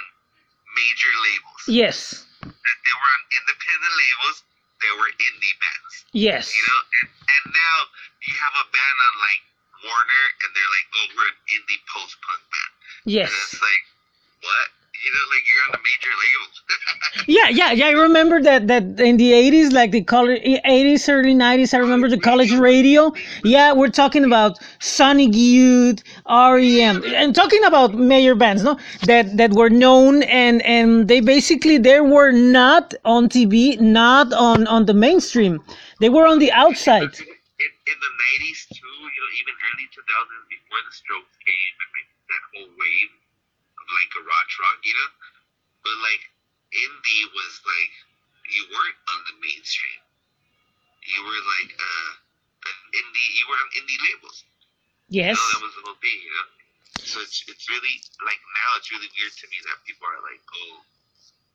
major labels. yes That they were on independent labels. They were indie bands. yes You know, and, and now you have a band on like Warner, and they're like, oh, we're an indie post punk band. yes And it's like, what? You know, like you're on the major labels. Yeah, yeah, yeah. I remember that that in the eighties, like the college eighties, early nineties. I remember the college radio. Yeah, we're talking about Sonic Youth, REM, and talking about major bands, no, that that were known and and they basically they were not on TV, not on on the mainstream. They were on the outside. in, in the 90s too, you know, even early 2000s before the Strokes came and like that whole wave like garage rock, you know. But like indie was like you weren't on the mainstream. You were like uh an indie. You were on indie labels. Yes. Know, that was the whole thing, you know. So it's it's really like now it's really weird to me that people are like, oh,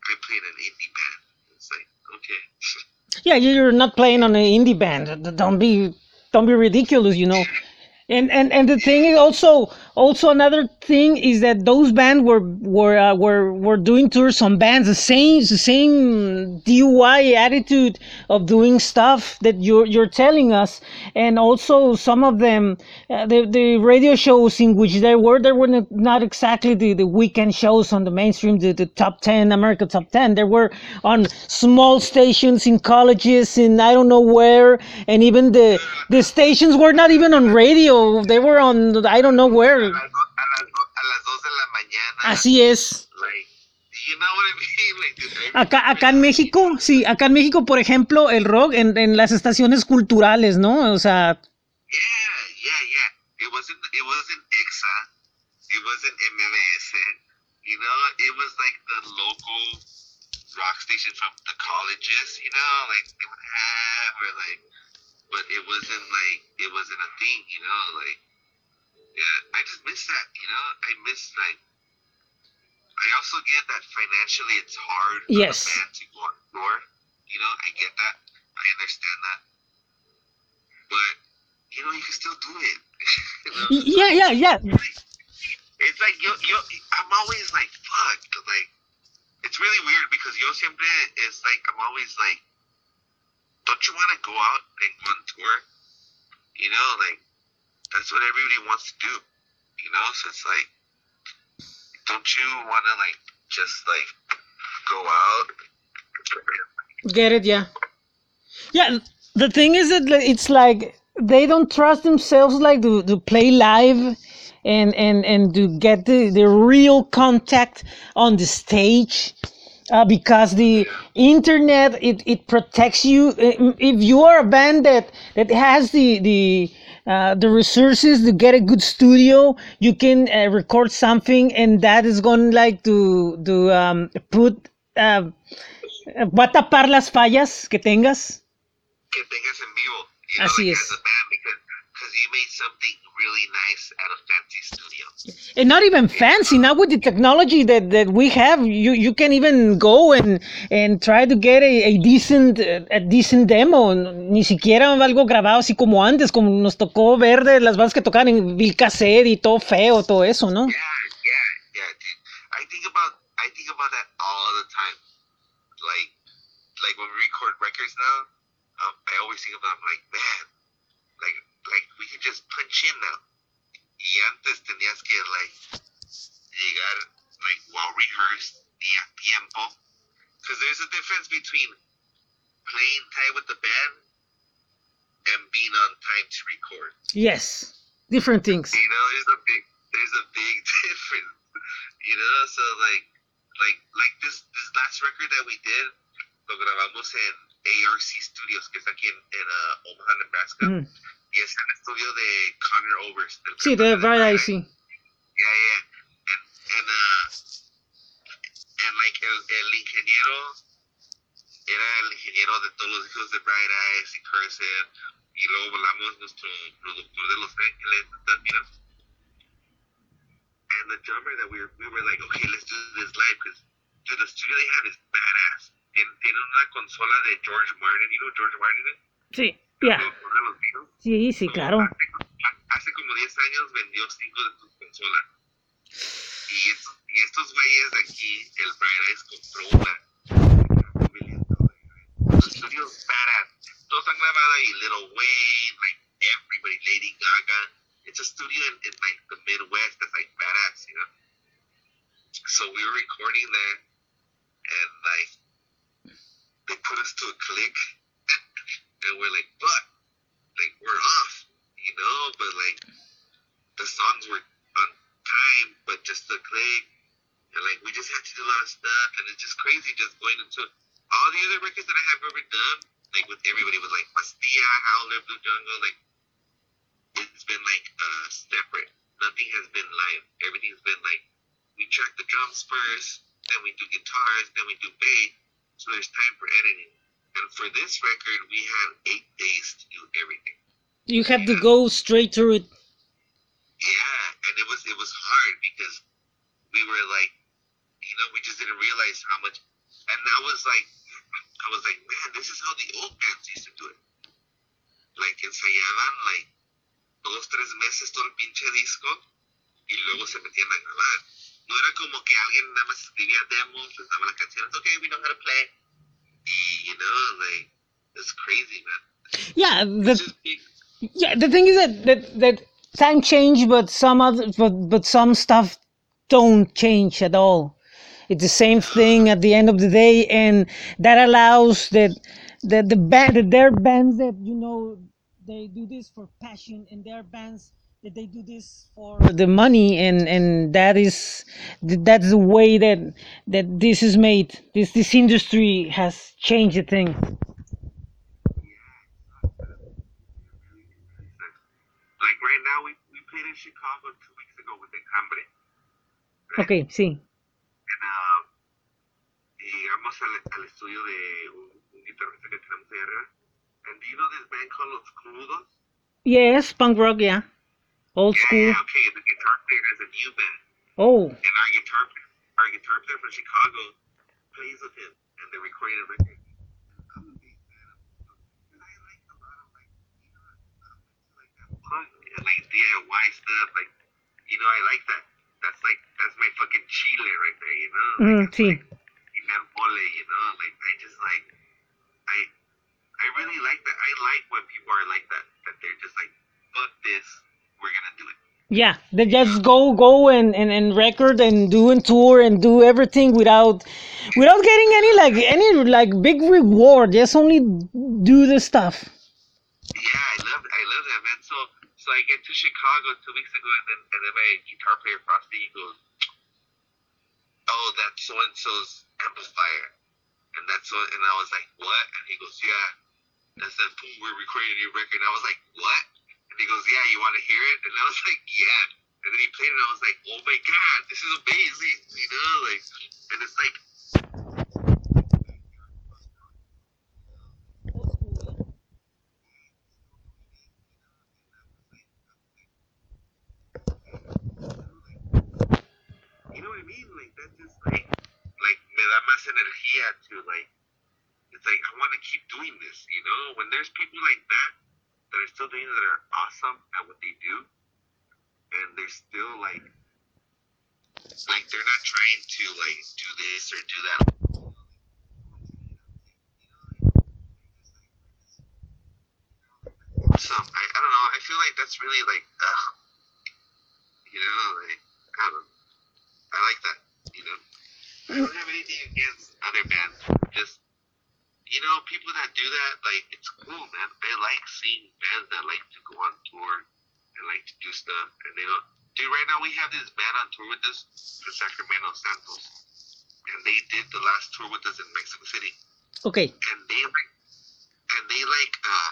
I played an indie band. It's like okay. Yeah, you're not playing on an indie band. Don't be don't be ridiculous, you know. And and and the thing is also also another thing is that those bands were were uh, were were doing tours on bands the same the same DIY attitude of doing stuff that you're you're telling us, and also some of them uh, the the radio shows in which they were they were not, exactly the, the weekend shows on the mainstream the, the top ten America top ten. They were on small stations in colleges in I don't know where. And even the the stations were not even on radio they were on I don't know A where las, do- a las, do- a las 2 de la mañana. así es Like, you know what I mean? Like, Acá, acá en México, sí, acá en México, por ejemplo, el rock en, en las estaciones culturales, ¿no? O sea, Yeah, yeah, yeah. It wasn't it wasn't EXA. It wasn't MMS. You know, it was like the local rock station from the colleges, you know, like they would have or like but it wasn't like it wasn't a thing, you know, like yeah, I just miss that, you know. I miss like I also get that financially it's hard for Yes. the band to go on tour. You know, I get that. I understand that. But you know, you can still do it. you know? yeah, yeah, yeah. It's like yo, yo, I'm always like, fuck, like, it's really weird because yo siempre is like, I'm always like, don't you want to go out and go on tour? You know, like, that's what everybody wants to do. You know, so it's like, don't you want to like just like go out? Get it, yeah. Yeah, the thing is that it's like they don't trust themselves like to, to play live and, and, and to get the, the real contact on the stage. Uh, because the internet it, it protects you Uh, if you are a band that that has the the uh, the resources to get a good studio you can uh, record something and that is going like to to um, put uh, va a tapar las fallas que tengas que tengas en vivo. You know, Así like, es. as a band because because you made something really nice at a fancy studio. And not even fancy now with the technology that, that we have you you can even go and and try to get a, a decent a decent demo ni siquiera algo grabado así como antes como nos tocó ver de las bandas que tocaban en Bill Cassette y todo feo todo eso no Yeah, yeah, yeah, dude. I think about I think about that all the time. Like like when we record records now, um, I always think about like, man, like like we can just punch in now. Y antes tenías que like llegar like well rehearsed y a tiempo. Because there's a difference between playing time with the band and being on time to record. yes different things You know, there's a big there's a big difference. You know, so like like like this this last record that we did, lo grabamos en ARC Studios, que está aquí en, en uh, Omaha, Nebraska. Mm. Y es el estudio de Connor Overs. del sí de sí Yeah, yeah. And, and, uh, and like el, el ingeniero era el ingeniero de todos los hijos de Bright Eyes y Cursor. Y luego volamos nuestro productor de Los Ángeles. and stuff, you know? And the drummer that we were, we were like, okay, let's do this live because dude, the studio they have is badass. Tiene, tiene una consola de George Martin, you know George Martin sí ya El productor de los Beatles. sí sí claro Hace, hace como 10 años vendió 5 de sus consolas. Y, estos, y estos güeyes de aquí, el Eyes compró una. Un millón de dólares. El estudio es badass. Todos han grabado ahí. Little Wayne, like everybody, Lady Gaga. It's a studio in, in like the Midwest that's like badass, you know? So we were recording there, and like, they put us to a click, and we're like, fuck like we're off, you know, but like the songs were on time, but just the click, and like we just had to do a lot of stuff, and it's just crazy just going into all the other records that I have ever done, like with everybody was like Mastia, Howler, Blue Jungle, like it's been like uh separate. Nothing has been live. Everything's been like we track the drums first, then we do guitars, then we do bass. So there's time for editing. And for this record, we had eight days to do everything. you have to go straight through it Yeah, and it was it was hard because we were like, you know, we just didn't realize how much. And I was like, I was like, man, this is how the old bands used to do it. Like ensayaban like dos, tres meses todo el pinche disco y luego se metían a grabar. No era como que alguien nada más escribía demos, les daba las canciones, okay, we know how to play. You know, like, it's crazy, man. Yeah, the, yeah. The thing is that that that time change, but some other, but but some stuff don't change at all. It's the same thing at the end of the day, and that allows that that the band that there bands that you know they do this for passion, and their bands that they do this for the money, and and that is that's the way that that this is made. This this industry has changed the thing. Like right now, we, we played in Chicago two weeks ago with Enjambre. Okay, sí. And, uh, y llegamos al, al estudio de un, un guitarrista que tenemos ahí arriba. And do you know this band called Los Crudos? Yes, punk rock, yeah. Old Yeah, school. yeah, okay. The guitar player is a new band. Oh, And our guitar our guitar player from Chicago plays with him. And they're recording a record. I'm a big fan of and I like a lot of like, you know, I'm into like that punk and like DIY stuff. Like, you know, I like that. That's like, that's my fucking chile right there, you know? Like, mm, it's like, mole, you know? Like, I just like, I, I really like that. I like when people are like that. That they're just like, fuck this, we're gonna do it. Yeah, they just go, go and, and, and record and do and tour and do everything without, without getting any like any like big reward. Just only do the stuff. Yeah, I love I love that man. So so I get to Chicago two weeks ago and then and then my guitar player Frosty he goes, Oh, that's so and so's amplifier. And that's so and I was like, What? And he goes, Yeah. That's that boom, we're recording a new record and I was like, What? He goes, Yeah, you wanna hear it? And I was like, Yeah. And then he played it and I was like, Oh my god, this is amazing, you know, like and it's like You know what I mean? Like that just like like me da más energía to like it's like I want to keep doing this, you know? When there's people like that that are still doing that are awesome at what they do and they're still like like they're not trying to like do this or do that. Some I, I don't know, I feel like that's really like. You know, like I don't. I like that, you know. I don't have anything against other bands. Just you know, people that do that, like it's cool, man. I like seeing bands that like to go on tour and like to do stuff, and they don't. Dude, right now we have this band on tour with us from Sacramento, Santos, and they did the last tour with us in Mexico City, Okay. and they like, and they like, uh,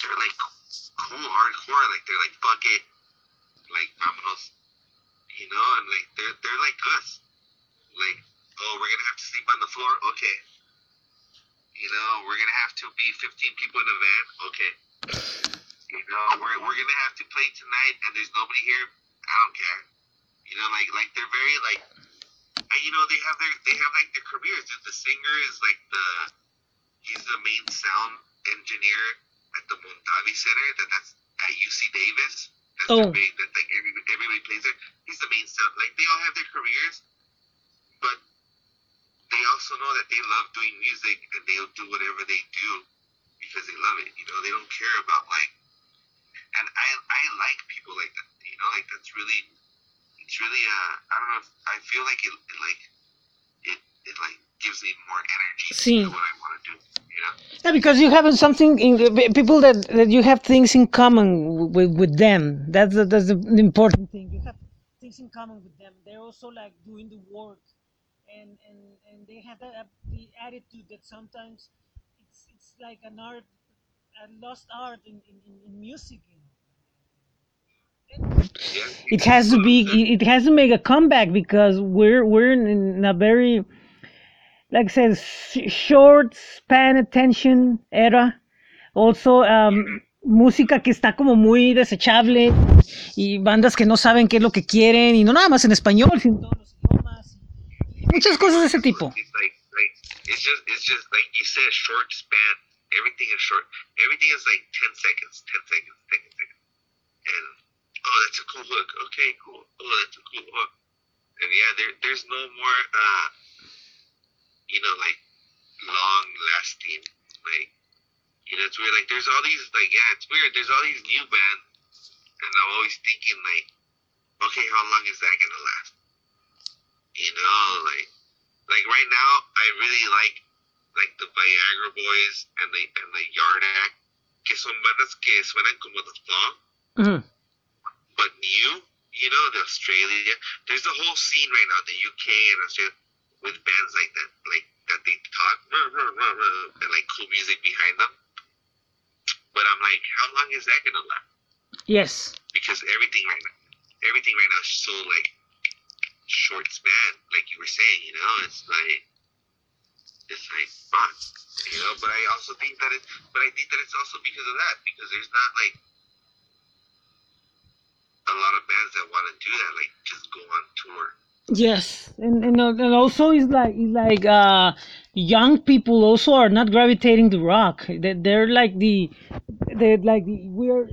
they're like cool hardcore, like they're like fuck it, like vámonos, you know, and like they're they're like us, like oh we're gonna have to sleep on the floor, okay, you know we're gonna have to be 15 people in a van, okay, you know we're we're gonna have to play tonight and there's nobody here, I don't care, you know like like they're very like, and you know they have their they have like their careers. The singer is like the he's the main sound engineer at the Mondavi Center. That that's at UC Davis. That's Oh. big. That like everybody, everybody plays there. He's the main sound. Like they all have their careers, but they also know that they love doing music and they'll do whatever they do because they love it. You know, they don't care about like. And I I like people like that. You know, like that's really. It's really uh I don't know. If, I feel like it, it like it it like gives me more energy to do what I want to do. You know. Yeah, because you have something in people that, that you have things in common with, with them. That's the, that's the important thing. You have things in common with them. They're also like doing the work, and and, and they have that uh, the attitude that sometimes it's it's like an art, a lost art in in, in, music. It has to be. It has to make a comeback because we're we're in a very, like I said, sh- short span attention era. Also, um, música que está como muy desechable y bandas que no saben qué es lo que quieren y no nada más en español, sino en todos los idiomas. Muchas cosas de ese tipo. It's like like it's just it's just like you said, short span. Everything is short. Everything is like ten seconds, ten seconds, ten seconds. and oh, that's a cool hook. Okay, cool. Oh, that's a cool hook. And yeah, there, there's no more, uh, you know, like long lasting, like, you know, it's weird. Like, there's all these, like, yeah, it's weird. There's all these new bands, and I'm always thinking, like, okay, how long is that gonna last? You know, like, like right now, I really like, like the Viagra Boys and the and the Yard Act, que son bandas que suenan como the Thong, Mhm. but new. You know, the Australia. There's a whole scene right now, the UK and Australia, with bands like that, like that they talk "Ruh, ruh, ruh, ruh," and like cool music behind them. But I'm like, how long is that gonna last? Yes. Because everything right now, everything right now is so like short span, like you were saying. You know, it's like it's like fuck. You know, but I also think that it, but I think that it's also because of that, because there's not like a lot of bands that want to do that, like just go on tour. Yes, and and, uh, and also it's like it's like uh, young people also are not gravitating to rock. They they're like the they like the we're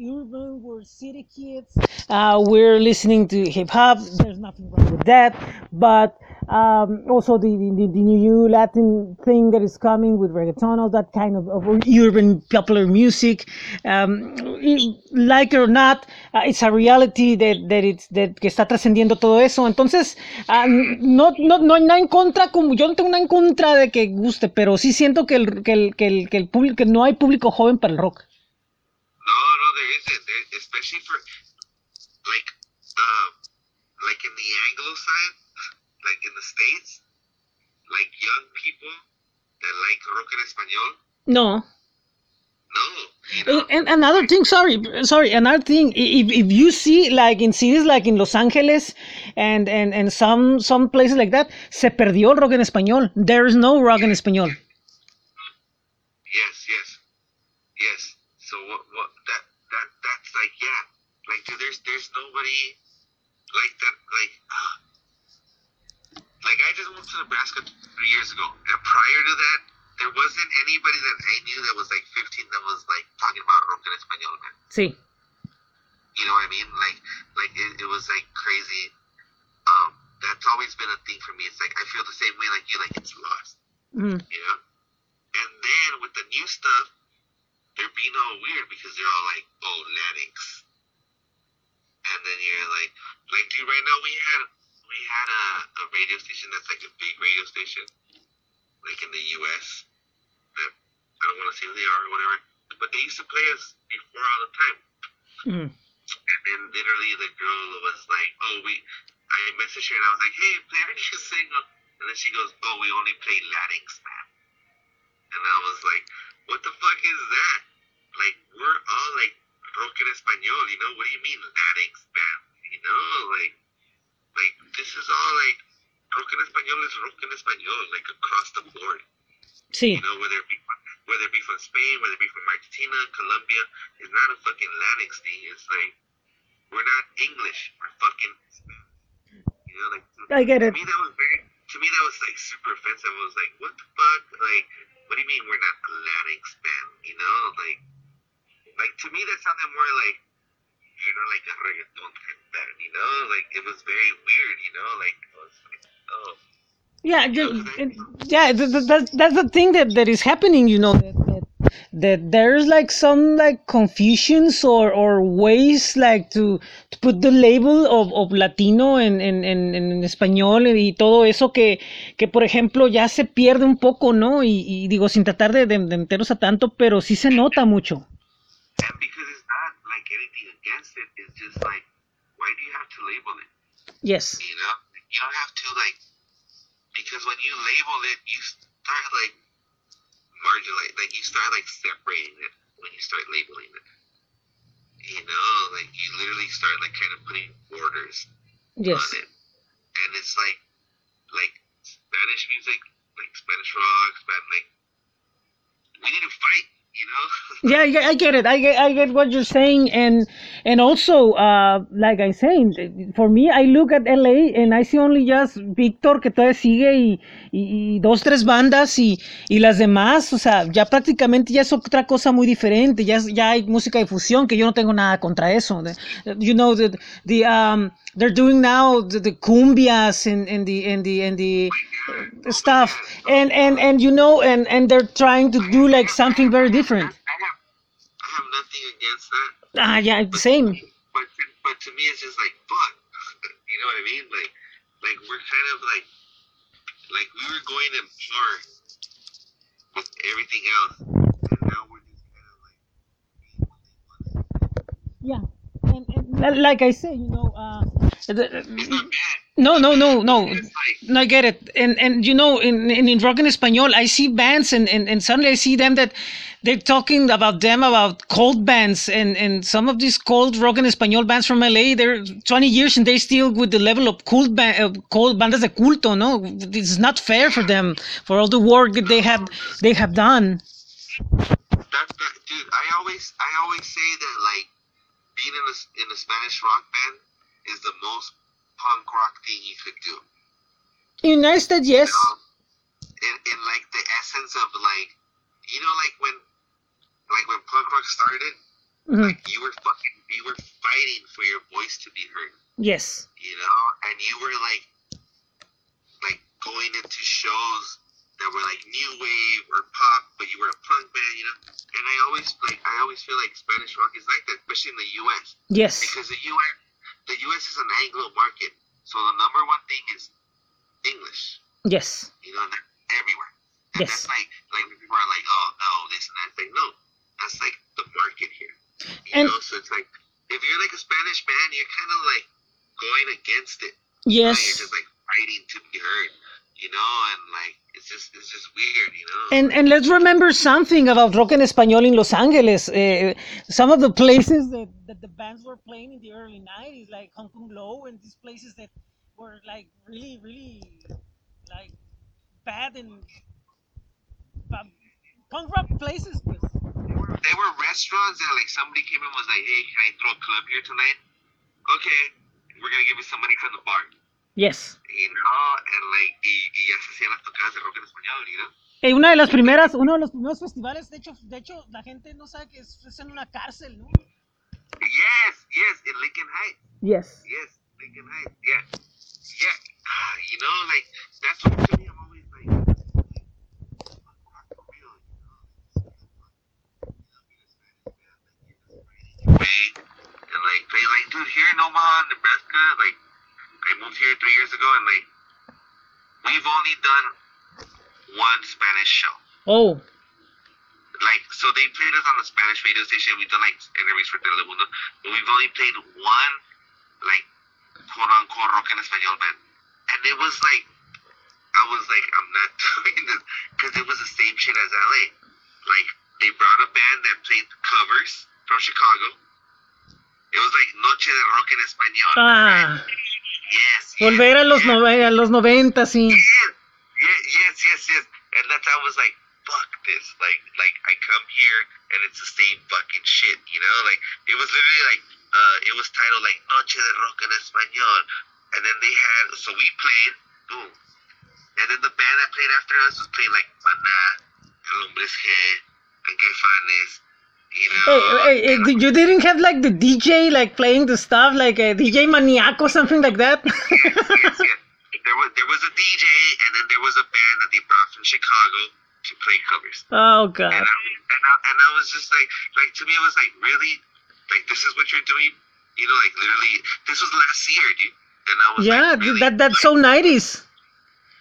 urban, we're city kids. Uh, we're listening to hip hop. There's nothing wrong with that, but um, also the, the the new Latin thing that is coming with reggaeton, all that kind of, of urban popular music. Um, like it or not, uh, it's a reality that, that it's that que está trascendiendo todo eso. Entonces, ah, no, no, no hay nada en contra, como yo no tengo nada en contra de que guste, pero sí siento que el, que el, que el, que el público, que no hay público joven para el rock. No, no, there isn't. There, especially for like, um, like in the Anglo side, like in the states, like young people that like rock en español. No. No, you know. And, and another thing, sorry, sorry, another thing, if, if you see like in cities like in Los Angeles and, and, and some, some places like that, se perdió el rock en español. There is no rock en español. Yes, yes, yes. So what? What? That that that's like yeah. Like dude, there's there's nobody like that. Like uh, like I just moved to Nebraska three years ago, and prior to that, there wasn't anybody that I knew that was like 15 that was like talking about rock en español, man. Sí. You know what I mean? Like like it, it was like crazy. Um, that's always been a thing for me. It's like I feel the same way like you. Like it's lost. You know. And then with the new stuff, they're being all weird because they're all like, "Oh, Latinx," and then you're like, like, dude, right now we had we had a, a radio station that's like a big radio station, like in the U.S. That I don't want to say who they are or whatever, but they used to play us before all the time. Mhm. And then literally the girl was like, "Oh, we," I messaged her and I was like, "Hey, play our new single," and then she goes, "Oh, we only play Latinx, man." And I was like, "What the fuck is that?" Like we're all like rock en español, you know? What do you mean Latinx band? You know, like, like this is all like broken en español is rock en español, like across the board. Sí. You know, whether it be whether it be from Spain, whether it be from Argentina, Colombia, it's not a fucking Latinx thing. It's like we're not English. We're fucking. You know, like I get to it. me that was very. To me that was like super offensive. I was like, what the fuck? Like, what do you mean we're not Latinx band? You know, like, like to me that sounded more like. You know, like a reggaeton band, you know? Like, it was very weird, you know? Like, I was like, oh. Yeah, it- yeah, th- th- that's that's the thing that, that is happening, you know, that, that that there's like some like confusions or or ways like to, to put the label of, of latino en, en, en, en español y todo eso que, que por ejemplo ya se pierde un poco, ¿no? Y, y digo, sin tratar de, de, de meternos a tanto, pero sí se nota mucho. And because it's not like anything against it, it's just like, why do you have to label it? Yes. You know, you don't have to like, because when you label it, you start like marginalize, like you start like separating it when you start labeling it. You know, like you literally start like kind of putting borders Yes. on it, and it's like, like Spanish music, like Spanish rock, Spanish like, we need to fight. You know, Yeah, I get- it. I get, I get what you're saying, and and also, uh, like I saying, for me, I look at LA and I see only just Víctor que todavía sigue y, y, dos tres bandas y, y las demás, o sea, ya prácticamente ya es otra cosa muy diferente. Ya ya hay música de fusión que yo no tengo nada contra eso. You know the the um they're doing now the, the cumbias and and the and the and the uh, stuff and and and you know and and they're trying to do like something very different. I have, I have nothing against that. Ah, yeah, same. But but to me, it's just like fuck. You know what I mean? Like like we're kind of like like we were going in par with everything else, and now we're just kind of like. Yeah, and, and like I say, you know, uh, no, no, no, no, like no, I get it. And and you know, in in, in rock and español, I see bands, and, and and suddenly I see them that they're talking about them about cold bands, and and some of these cold rock and español bands from LA, they're 20 years and they still with the level of cold band, uh, cold bandas de culto. No, it's not fair for them for all the work that they have they have done. that, that dude. I always I always say that like being in a in a Spanish rock band is the most punk rock thing you could do. United States, yes, um, in, in like the essence of like you know like when like when punk rock started Mhm. like you were fucking you were fighting for your voice to be heard. Yes, you know? And you were like like going into shows that were like new wave or pop but you were a punk band you know? And i always like i always feel like spanish rock is like that especially in the us yes, because the us the us is an anglo market so the number one thing is english yes, you know, they're everywhere. And Yes. that's like, like people are like, oh no, this and that. It's like, no, that's like the market here. You And- know, so it's like, if you're like a Spanish band, you're kind of like going against it. Yes. You're just like fighting to be heard, you know, and like, it's just, it's just weird, you know. And and let's remember something about rock en español in Los Angeles. Uh, some of the places that, that the bands were playing in the early '90s, like Hong Kong Low, and these places that were like really, really like bad and punk rock places. Pues. they were restaurants that like somebody came and was like, hey, can I throw a club here tonight? Okay, we're gonna give you some money from the bar. Yes. Know, and like, y, y ya se hacían las tocadas de rock en español, know. Eh, una de las primeras, uno de los primeros festivales, de hecho, de hecho, la gente no sabe que es, es en una cárcel, ¿no? Yes, yes, in Lincoln Heights. Yes. Yes, Lincoln Heights. Yeah, yeah. Ah, you know, like that's what to me. I'm always like, and like like, dude, here in Omaha, Nebraska, like I moved here three years ago, and like we've only done one Spanish show. Oh, Like, so they played us on the Spanish radio station. We've done like interviews for Telemundo, but we've only played one, like, quote unquote rock en español band. And it was like, I was like, I'm not doing this because it was the same shit as LA. Like, they brought a band that played covers from Chicago. It was like Noche de Rock en Español. ah, Yes. yes, volver a los, yes. nove- a los 90, sí. Yes, yes, yes, yes. And that's how I was like, fuck this. Like, like I come here and it's the same fucking shit, you know? Like, it was literally like, uh, it was titled like Noche de Rock en Español. And then they had, so we played, boom. And then the band that played after us was playing like Maná, El Hombres G, and Caifanes? Hey, hey, you didn't have like the DJ like playing the stuff like a DJ Maniac or something like that? yes, yes. There was there was a DJ, and then there was a band that they brought from Chicago to play covers. oh And god. I, and, I, and I was just like, like to me, it was like, really, like this is what you're doing, you know, like literally, this was last year, dude. And I was Yeah, like, really? that that's so 90s.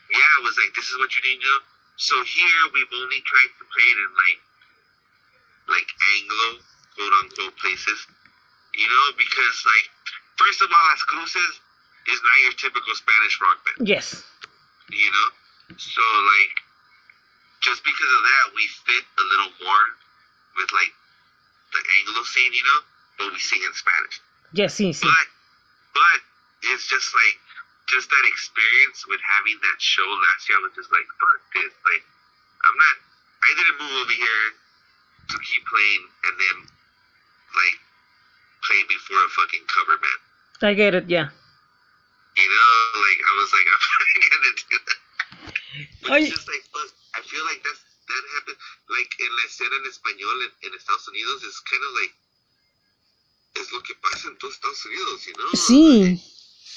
yeah, I was like, this is what you're doing, you know. So here we've only tried to play it in like, like Anglo quote unquote places, you know, because like, first of all, Las Cruxes is not your typical Spanish rock band. Yes. you know. So like, just because of that, we fit a little more with like the Anglo scene, you know. But we sing in Spanish. Yes, sí, sí. But but it's just like just that experience with having that show last year. I was just like, fuck this. Like, I'm not. I didn't move over here to keep playing and then like play before a fucking cover band. I get it, yeah. You know, like I was like, I'm not gonna do that. But Oye. it's just like, I feel like that's that happened. Like en la escena en español en, en Estados Unidos is kind of like es lo que pasa en todos Estados Unidos, you know? Sí.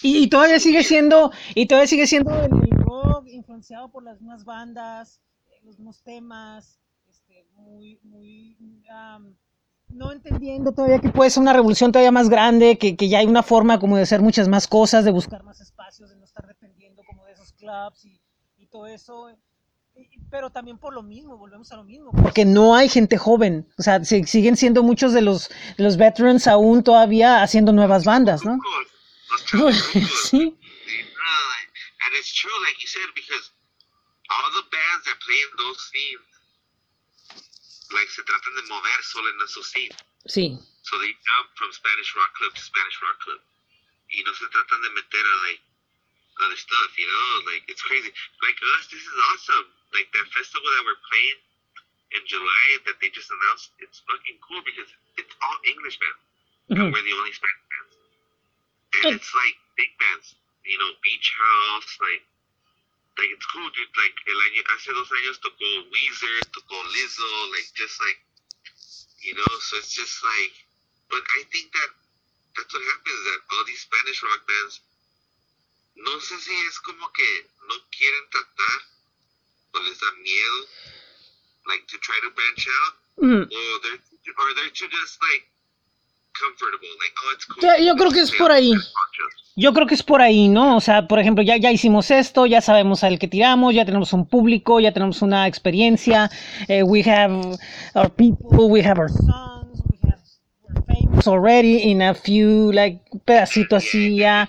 Y, y todavía sigue siendo, y todavía sigue siendo el, rock influenciado por las mismas bandas, los mismos temas, muy, muy, am, no entendiendo todavía que puede ser una revolución todavía más grande, que, que ya hay una forma como de hacer muchas más cosas, de buscar más espacios, de no estar dependiendo como de esos clubs y, y todo eso. Pero también por lo mismo, volvemos a lo mismo. Porque no hay gente joven. O sea, se- siguen siendo muchos de los, de los veterans aún todavía haciendo nuevas bandas, ¿no? Sí. And it's true, like you said, because all the bands that play in those scenes, like se tratan de mover solo en esos scenes. Sí. So they jump from Spanish rock club to Spanish rock club. Y no se tratan de meter a like other stuff, you know? Like it's crazy. Like us, this is awesome. Like that festival that we're playing in July that they just announced, it's fucking cool because it's all English bands. Ujú. And mm-hmm. we're the only Spanish bands. And it's like big bands, you know, Beach House, like like it's cool, dude. Like el año, hace dos años tocó Weezer, tocó Lizzo, like just like you know. So it's just like, but I think that that's what happens. That all these Spanish rock bands, no sé si es como que no quieren tratar o les da miedo, like to try to branch out, Ujú. or they're or they're too just like comfortable, like oh it's cool. Ya, yo creo que es por ahí. Yo creo que es por ahí, ¿no? O sea, por ejemplo, ya, ya hicimos esto, ya sabemos al que tiramos, ya tenemos un público, ya tenemos una experiencia. eh, we have our people, we have our songs, we have, we're famous already in a few, like, pedacito así, ya.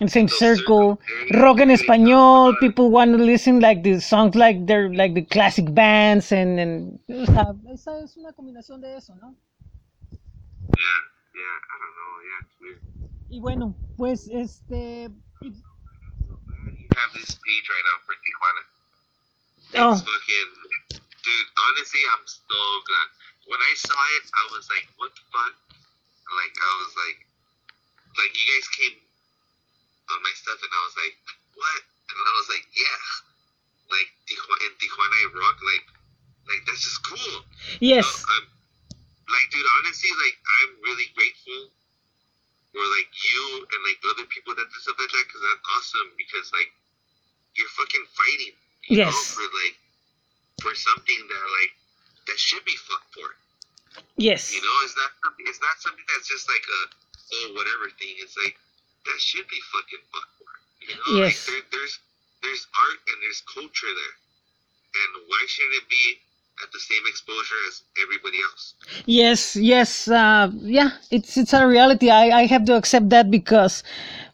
In same circle, rock en español, people want to listen like the songs like they're like the classic bands and, and o sea, esa es una combinación de eso, ¿no? Yeah, yeah. Y bueno, pues este have this page right now for Tijuana. oh, It's fucking, dude. Honestly, I'm so glad. When I saw it, I was like, "What the fuck?" Like, I was like, like you guys came on my stuff, and I was like, "What?" And I was like, "Yeah." Like Tijuana, in Tijuana I rock. Like, like that's just cool. yes. I'm, like, dude, honestly, like, I'm really grateful for, like, you and, like, the other people that do stuff like that, because that's awesome, because, like, you're fucking fighting, you know, Yes. for, like, for something that, like, that should be fought for, Yes. you know? It's not, something- it's not something that's just, like, a, oh, whatever thing. It's, like, that should be fucking fought for, you know? Yes. Like, there, there's, there's art and there's culture there, and why shouldn't it be at the same exposure as everybody else? Yes, yes, uh, yeah, it's it's a reality. I, I have to accept that because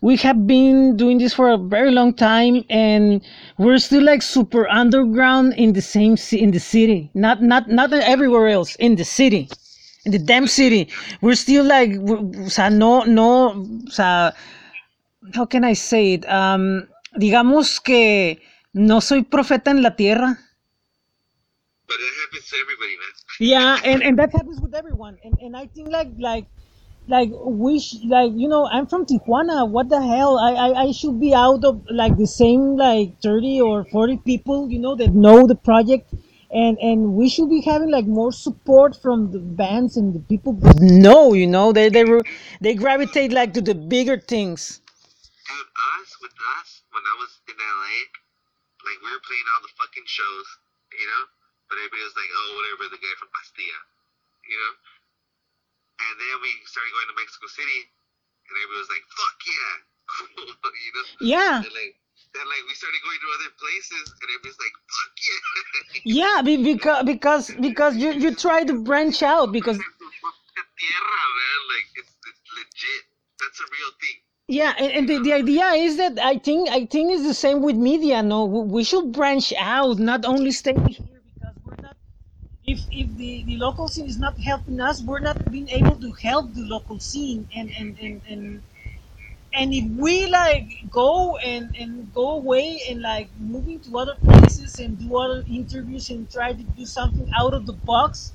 we have been doing this for a very long time, and we're still like super underground in the same in the city, not not not everywhere else in the city, in the damn city. We're still like, sea, no, no, o sea, how can I say it? Um, digamos que no soy profeta en la tierra. But it happens to everybody, man. yeah and and that happens with everyone. And and i think like like like we sh- like you know i'm from tijuana. What the hell? I, I i should be out of like the same like 30 or 40 people you know that know the project. And and we should be having like more support from the bands and the people no you know. They they were they gravitate like to the bigger things. Dude, us with us when I was in LA, like we were playing all the fucking shows, you know. But everybody was like, "Oh, whatever, the guy from Pastilla," you know. And then we started going to Mexico City, and everybody was like, "Fuck yeah, cool," you know. yeah And like, then like we started going to other places, and everybody's like, "Fuck yeah." yeah be- because because because you you try to branch out because Tierra, man, like it's it's legit. That's a real thing. Yeah, and, and the, the idea is that I think I think it's the same with media. No, we should branch out, not only stay here because we're not. If if the, the local scene is not helping us, we're not being able to help the local scene. And and and and, and if we like go and and go away and like moving to other places and do other interviews and try to do something out of the box,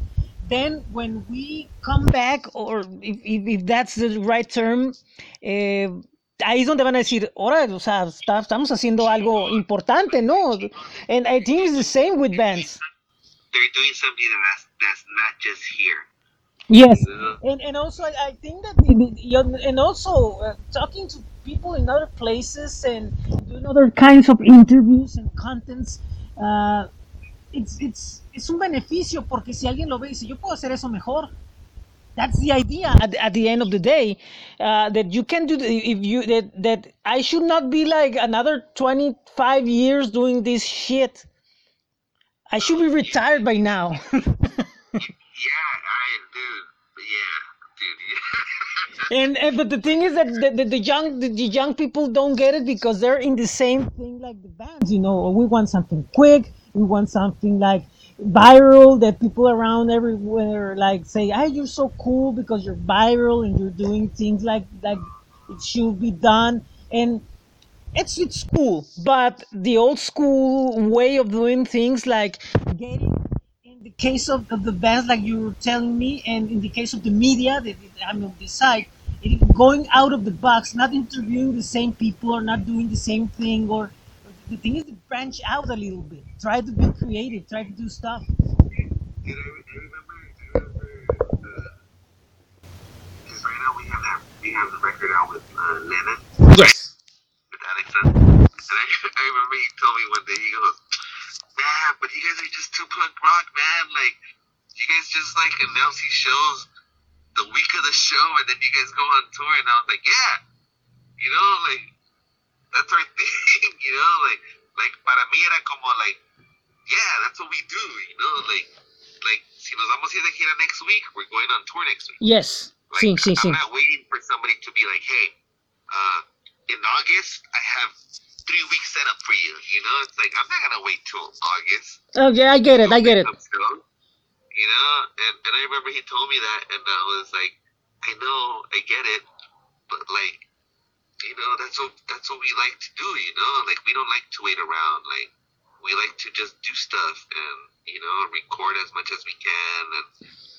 then when we come back, or if, if, if that's the right term, eh, ahí es donde van a decir, ahora, o sea, está- estamos haciendo algo importante, ¿no? And I think it's the same with bands. They're doing something that's that's not just here. Yes. And, and also, I, I think that, the, the, and also uh, talking to people in other places and doing other kinds of interviews and contents, uh, it's, it's, es un beneficio porque si alguien lo ve y dice, yo puedo hacer eso mejor. That's the idea at, at the end of the day uh, that you can do the, if you that that I should not be like another 25 years doing this shit. I should be retired by now. Yeah, I dude. Yeah, dude. Yeah. and, and but the thing is that the, the, the young the, the young people don't get it because they're in the same thing like the bands you know we want something quick we want something like viral that people around everywhere like say hey you're so cool because you're viral and you're doing things like like it should be done and it's it's cool but the old school way of doing things like getting in the case of, of the bands like you were telling me and in the case of the media that i'm on this side going out of the box not interviewing the same people or not doing the same thing or the thing is to branch out a little bit try to be creative try to do stuff. We have the record out with uh, Lemon, with. And I, I remember he told me one day, he goes, man, but you guys are just too punk rock, man. Like, you guys just like announce these shows the week of the show, and then you guys go on tour. And I was like, yeah, you know, like that's our thing, you know, like like para mí era como like, yeah, that's what we do, you know, like like si nos vamos a ir de gira next week, we're going on tour next week. yes Like, sí sí sí I'm not waiting for somebody to be like, hey, uh, in August, I have three weeks set up for you. You know, it's like, I'm not going to wait till August. oh yeah i get it i get it to make up show. You know, and, and I remember he told me that, and I was like, I know, I get it, but like, you know, that's what that's what we like to do. You know, like we don't like to wait around. Like we like to just do stuff and you know record as much as we can and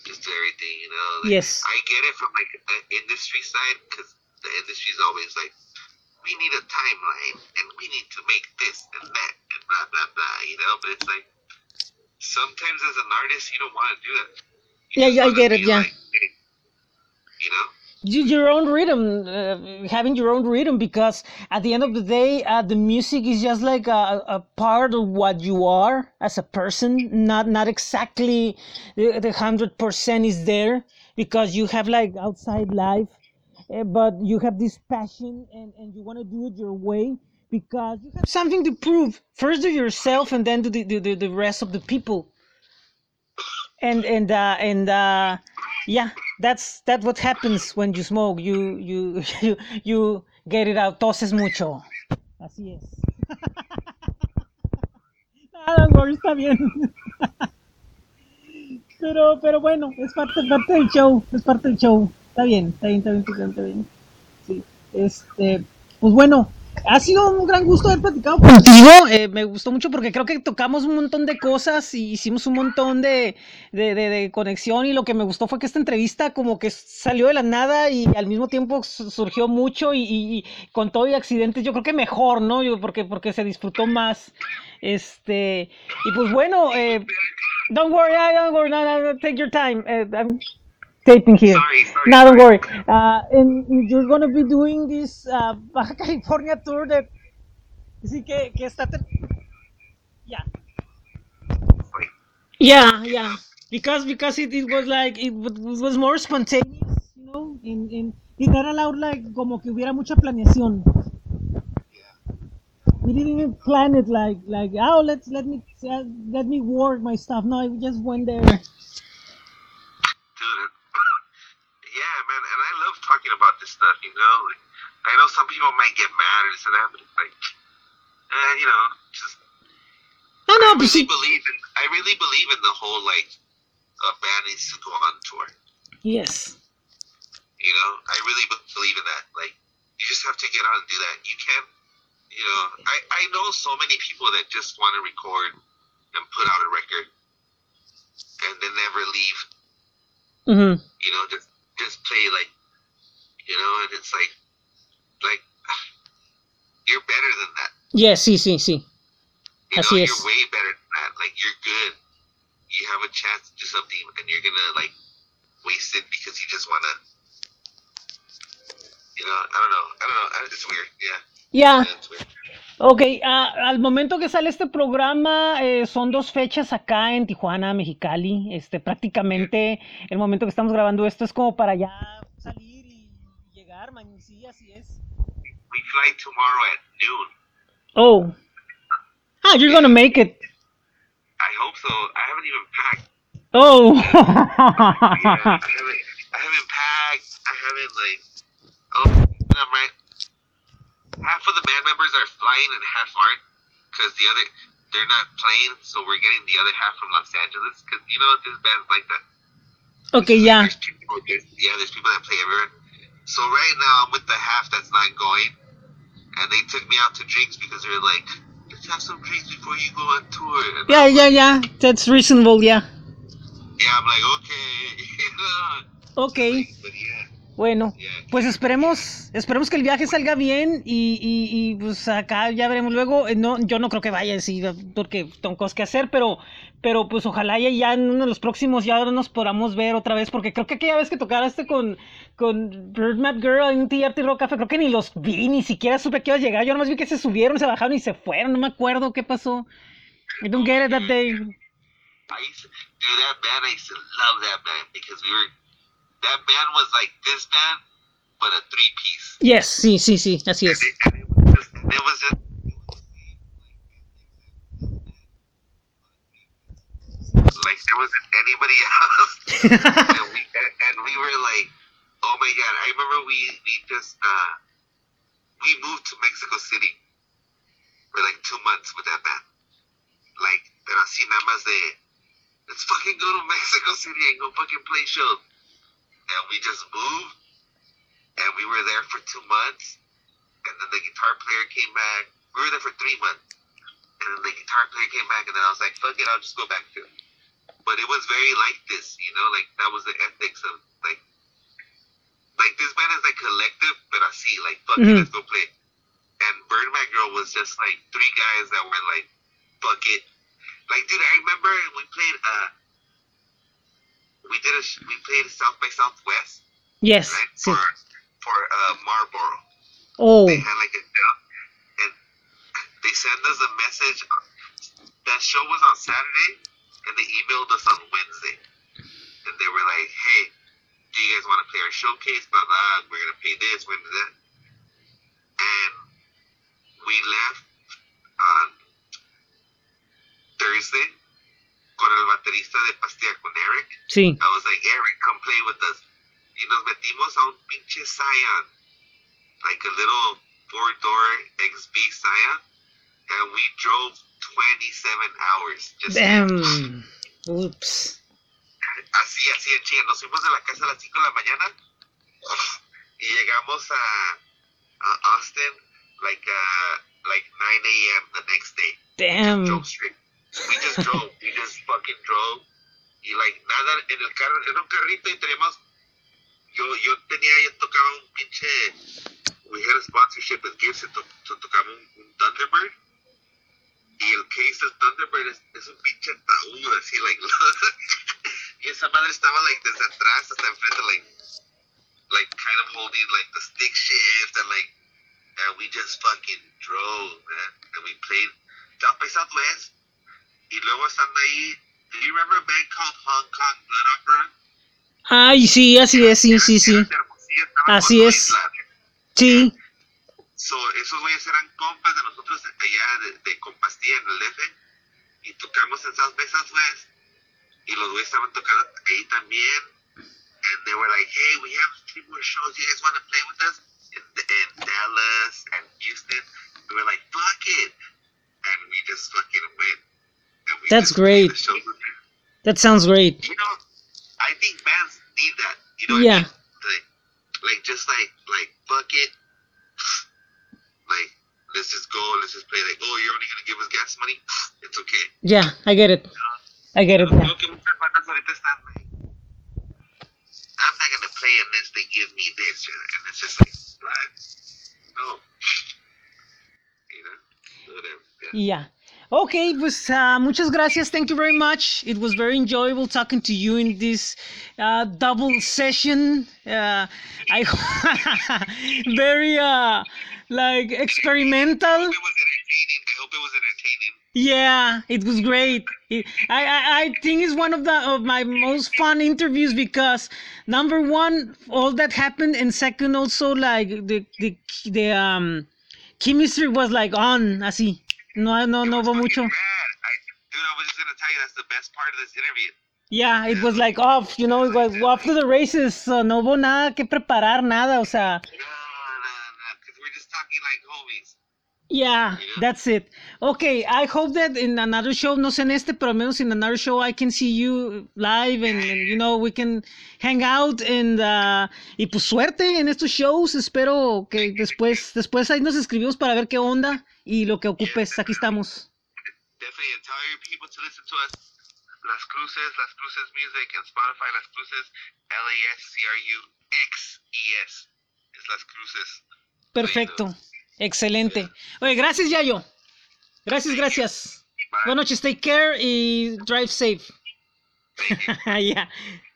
just do everything. You know, like, Yes. I get it from like the industry side because the industry's always like, we need a timeline and we need to make this and that and blah blah blah. You know, but it's like sometimes as an artist you don't want to do that. You Yeah, yeah, I get it, yeah. like, you know. Your own rhythm uh, having your own rhythm because at the end of the day uh, the music is just like a, a part of what you are as a person not not exactly the, the 100% is there because you have like outside life uh, but you have this passion and, and you want to do it your way because you have something to prove first to yourself and then to the, the, the, rest of the people and and uh, and uh, yeah, that's that's what happens when you smoke. You you you you get it out. Toses mucho. Así es. Nada, amor, está bien. Pero, pero bueno, es parte, parte del show, es parte del show. Está bien, está bien, está bien, está bien, está bien. Sí, este, pues bueno, ha sido un gran gusto haber platicado contigo. eh, me gustó mucho porque creo que tocamos un montón de cosas y hicimos un montón de, de, de- conexión y lo que me gustó fue que esta entrevista como que salió de la nada y al mismo tiempo su- surgió mucho y, y- y con todo y accidentes yo creo que mejor, ¿no? Yo, porque, porque se disfrutó más. Este, y pues bueno, eh, don't worry, I don't worry, no, no, no, take your time. eh, I'm taping here. Sorry, sorry. No, don't worry. Uh, and you're gonna be doing this uh, Baja California tour that sí que, que está ter- yeah. Like, Yeah, yeah. Because because it, it was like it wa- was more spontaneous, you know, and, and it not allowed like como que hubiera mucha planeación. We didn't even plan it like like oh let's let me uh, let me work my stuff. No, we just went there. dude, yeah, man, and I love talking about this stuff. You know, like, I know some people might get mad or this and that, but it's like, eh, you know, just No, no, I pues really sí. believe in I really believe in the whole like a band needs to go on tour. Yes. You know, I really be- believe in that. Like, you just have to get out and do that. You can't, you know, I I know so many people that just want to record and put out a record and then never leave. Mm-hmm. You know, just just play like, you know, and it's like, like you're better than that. Yes, sí, sí, sí. You Así know, es. you're way better than that. Like you're good. You have a chance to do something, and you're gonna like waste it because you just wanna. You know, I don't know. I don't know. It's weird. Yeah, Ya, yeah it's weird. ok, ah, al momento que sale este programa, eh, son dos fechas acá en Tijuana, Mexicali. Este, prácticamente el momento que estamos grabando esto es como para ya llegar, man, y sí, así es. We fly tomorrow at noon. Oh. Ah, you're gonna make it. I hope so. I haven't even packed. Oh. Yeah, I haven't. I haven't packed. I haven't like. Oh, I'm right. Half of the band members are flying and half aren't, because the other they're not playing. So we're getting the other half from Los Angeles, because you know this band's like that. ok, ya. There's people, there's, yeah, there's people that play everywhere. So right now I'm with the half that's not going, and they took me out to drinks because they're like, let's have some drinks before you go on tour. And yeah, I'm ya, ya. That's reasonable, Yeah. Yeah, I'm like, okay. you know. Ok. But yeah, Bueno, pues esperemos, esperemos que el viaje salga bien y, y, y, pues acá ya veremos luego. Eh, No, yo no creo que vaya sí, porque tengo cosas que hacer, pero, pero pues ojalá ya, ya en uno de los próximos ya nos podamos ver otra vez, porque creo que aquella vez que tocaste con, con Birdmap Girl en TRT Rock Café, creo que ni los vi, ni siquiera supe que iba a llegar. Yo nomás vi que se subieron, se bajaron y se fueron, no me acuerdo qué pasó. I don't get it that day. I used to, dude, that band, I used to love that band because we were, that band was like this band, but a three piece. Yes, sí, sí, sí, así es. And it was just, it was just, like there wasn't anybody else. and, we, and, and we were like, oh my god, I remember we, we just, uh, we moved to Mexico City for like two months with that band. Like, pero así nada más de, let's fucking go to Mexico City and go fucking play shows. And we just moved, and we were there for two months, and then the guitar player came back. We were there for three months, and then the guitar player came back, and then I was like, fuck it, I'll just go back to it. But it was very like this, you know, like that was the ethics of like, like this band is like collective, but I see like, fuck Mhm. it, let's go play. And Birdman Girl was just like three guys that were like, fuck it. Like, dude, I remember we played, uh, we did a, we played South by Southwest, Yes, right? For, for, uh, Marlboro. Oh, They had like a, and they sent us a message. That show was on Saturday, and they emailed us on Wednesday. And they were like, hey, do you guys want to play our showcase? Blah, blah, we're going to pay this, we're to do that. And we left on Thursday con el baterista de Pastilla con Eric. sí. I was like, Eric, come play with us. Y nos metimos a un pinche Scion. Like a little four-door XB Scion. And we drove 27 hours. Just Damn. Oops. Así, así en chinga. Nos fuimos de la casa a las 5 de la mañana. Y llegamos a, a Austin like, uh, like 9 a.m. the next day. Damn. We just drove. we just fucking drove. Y like nada en el carro, en un carrito y teníamos. Yo, yo tenía, yo tocaba un pinche. We had a sponsorship with Gibson, to, to tocaba un, un Thunderbird. Y el case del Thunderbird es, es un pinche ataúd, así, like. y esa madre estaba, like, desde atrás hasta enfrente, like. Like, kind of holding, like, the stick shift and, like. And we just fucking drove, man. And we played South by Southwest. Y luego estando ahí, do you remember a band called Hong Kong Blood Opera? Ay, sí, así es, sí, sí, sí. Así es. Sí. So, esos güeyes eran compas de nosotros allá de, de Compastilla en el DF. Y tocamos en South by Southwest. Y los güeyes estaban tocando ahí también. And they were like, hey, we have three more shows. You guys want to play with us? In, in Dallas and Houston. We were like, fuck it. And we just fucking went. We That's great. the shows with. That sounds great. you know, I think bands need that. You know, Yeah. I mean? like, like just like like fuck it, like let's just go, let's just play. Like, oh, you're only gonna give us gas money. It's okay. Yeah, I get it. I get it. Creo que muchas bandas ahorita están. like, saying this, they give me this, and it's just like, what? Oh, no. You know, whatever. Yeah. Yeah. Okay, pues uh, muchas gracias. Thank you very much. It was very enjoyable talking to you in this uh, double session. Uh, I very uh, like experimental. I hope it was entertaining. I hope it was entertaining. Yeah, it was great. It, I, I I think it's one of the of my most fun interviews because number one, all that happened, and second, also like the the the um chemistry was like on así. No no no hubo mucho. Yeah, it was like off, you know, it was off to the races. So no hubo nada que preparar, nada, o sea no, no, because we're just talking like homies. Yeah, that's it. Okay, I hope that in another show, no sé en este, pero al menos in another show I can see you live and, and, you know, we can hang out and, uh, y pues suerte en estos shows. Espero que después, después ahí nos escribimos para ver qué onda y lo que ocupes. Aquí estamos. Definitely, and tell your people to listen to us. Las Cruces, Las Cruces Music, and Spotify, Las Cruces, L-A-S-C-R-U-X-E-S. Es Las Cruces. Perfecto. Excelente. Oye, gracias, Yayo. Gracias, gracias. Buenas noches, take care y drive safe. Ya.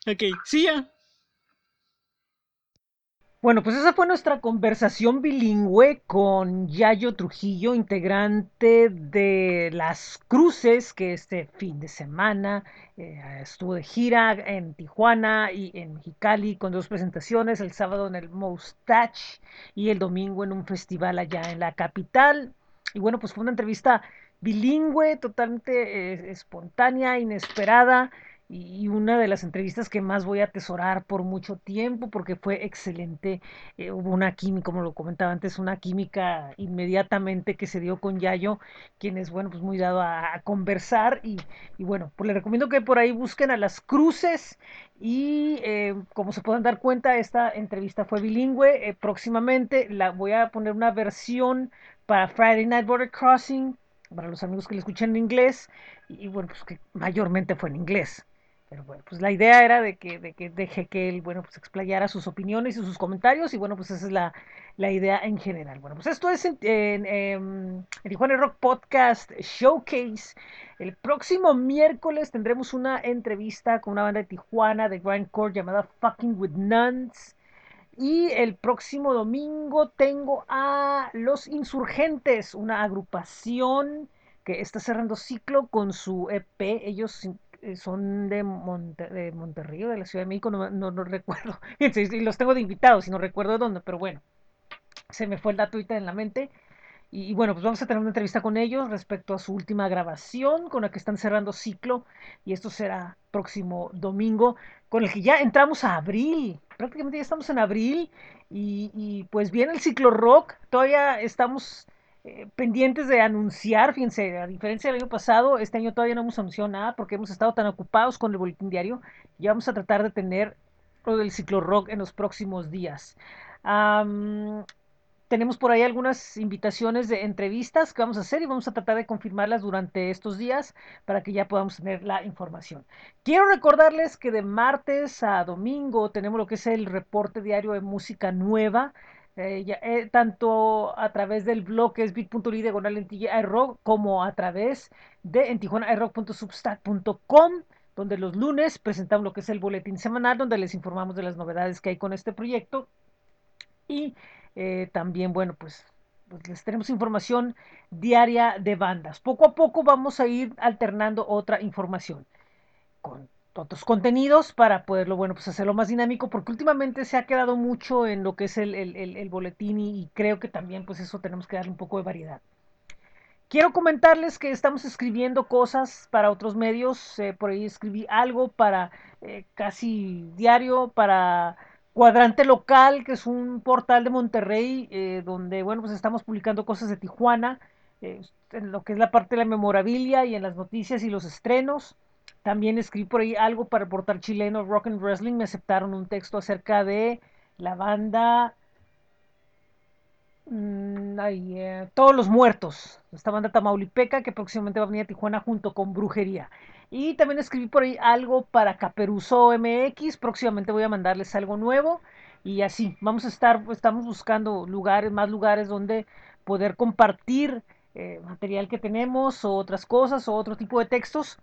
Ok, see ya. Bueno, pues esa fue nuestra conversación bilingüe con Yayo Trujillo, integrante de Las Cruces, que este fin de semana eh, estuvo de gira en Tijuana y en Mexicali con dos presentaciones, el sábado en el Moustache y el domingo en un festival allá en la capital. Y bueno, pues fue una entrevista bilingüe, totalmente eh, espontánea, inesperada y una de las entrevistas que más voy a atesorar por mucho tiempo porque fue excelente. Eh, hubo una química, como lo comentaba antes, una química inmediatamente que se dio con Yayo, quien es, bueno, pues muy dado a, conversar y, bueno, pues les recomiendo que por ahí busquen a las cruces y eh, como se pueden dar cuenta, esta entrevista fue bilingüe. Eh, próximamente la voy a poner una versión para Friday Night Border Crossing para los amigos que le escuchan en inglés y bueno, pues que mayormente fue en inglés. Pero bueno, pues la idea era de que, de que deje que él, bueno, pues explayara sus opiniones y sus comentarios y bueno, pues esa es la, la idea en general. Bueno, pues esto es en, en, en, en Tijuana Rock Podcast Showcase. El próximo miércoles tendremos una entrevista con una banda de Tijuana de grindcore llamada Fucking With Nuns. Y el próximo domingo tengo a Los Insurgentes, una agrupación que está cerrando ciclo con su EP. Ellos son de, Monte, de Monterrey de la Ciudad de México, no, no, no recuerdo. Y los tengo de invitados y no recuerdo dónde, pero bueno, se me fue el dato ahorita en la mente. Y, y, bueno, pues vamos a tener una entrevista con ellos respecto a su última grabación, con la que están cerrando ciclo. Y esto será próximo domingo, con el que ya entramos a abril. Prácticamente ya estamos en abril. Y, y pues viene el ciclo rock. Todavía estamos eh, pendientes de anunciar, fíjense, a diferencia del año pasado, este año todavía no hemos anunciado nada porque hemos estado tan ocupados con el boletín diario, ya vamos a tratar de tener lo del ciclo rock en los próximos días. Tenemos por ahí algunas invitaciones de entrevistas que vamos a hacer y vamos a tratar de confirmarlas durante estos días para que ya podamos tener la información. Quiero recordarles que de martes a domingo tenemos lo que es el reporte diario de música nueva. Eh, eh, tanto a través del blog que es bit.ly diagonal en rock como a través de en tijuanairock.substack.com donde los lunes presentamos lo que es el boletín semanal donde les informamos de las novedades que hay con este proyecto. Y eh, también bueno pues, pues les tenemos información diaria de bandas. Poco a poco vamos a ir alternando otra información con otros contenidos para poderlo, bueno, pues hacerlo más dinámico, porque últimamente se ha quedado mucho en lo que es el, el, el, boletín y, y, creo que también pues eso tenemos que darle un poco de variedad. Quiero comentarles que estamos escribiendo cosas para otros medios, eh, por ahí escribí algo para eh, casi diario, para Cuadrante Local, que es un portal de Monterrey, eh, donde, bueno, pues estamos publicando cosas de Tijuana, en lo que es la parte de la memorabilia y en las noticias y los estrenos. También escribí por ahí algo para el portal chileno Rock and Wrestling. Me aceptaron un texto acerca de la banda. Ay, eh, Todos los Muertos. Esta banda tamaulipeca que próximamente va a venir a Tijuana junto con Brujería. Y también escribí por ahí algo para Caperuso MX. Próximamente voy a mandarles algo nuevo. Y así, vamos a estar, estamos buscando lugares, más lugares donde poder compartir eh, material que tenemos o otras cosas o otro tipo de textos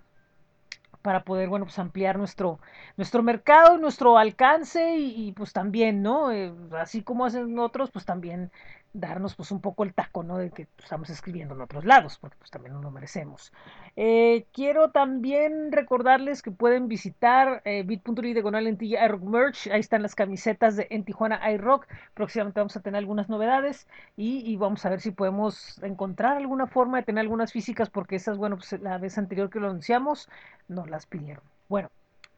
para poder, bueno, pues ampliar nuestro, nuestro mercado, nuestro alcance y, y pues también, ¿no? Eh, así como hacen otros, pues también darnos pues un poco el taco, ¿no? De que estamos escribiendo en otros lados, porque pues también nos lo merecemos. Eh, quiero también recordarles que pueden visitar eh, bit.ly diagonal en iRock Merch, ahí están las camisetas de en Tijuana iRock, próximamente vamos a tener algunas novedades y, y, vamos a ver si podemos encontrar alguna forma de tener algunas físicas, porque esas, bueno, pues la vez anterior que lo anunciamos, nos las pidieron. Bueno,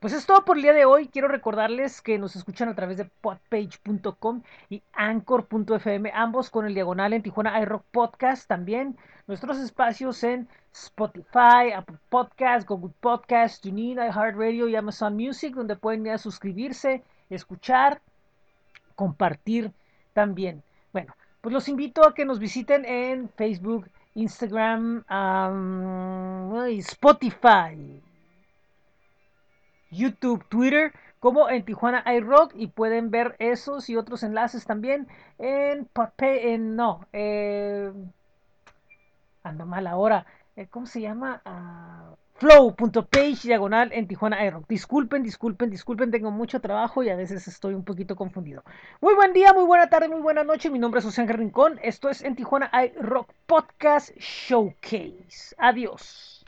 pues es todo por el día de hoy. Quiero recordarles que nos escuchan a través de podpage.com y anchor.fm, ambos con el diagonal en Tijuana iRock Podcast también. Nuestros espacios en Spotify, Apple Podcast, Google Podcast, TuneIn, iHeartRadio y Amazon Music, donde pueden ir a suscribirse, escuchar, compartir también. Bueno, pues los invito a que nos visiten en Facebook, Instagram, um, Spotify. YouTube, Twitter, como en Tijuana iRock y pueden ver esos y otros enlaces también en Podpay, en no, eh, ando mal ahora, eh, ¿cómo se llama? Uh, flow.page diagonal en Tijuana iRock. Disculpen, disculpen, disculpen, tengo mucho trabajo y a veces estoy un poquito confundido. Muy buen día, muy buena tarde, muy buena noche. Mi nombre es José Rincón. Esto es en Tijuana iRock Podcast Showcase. Adiós.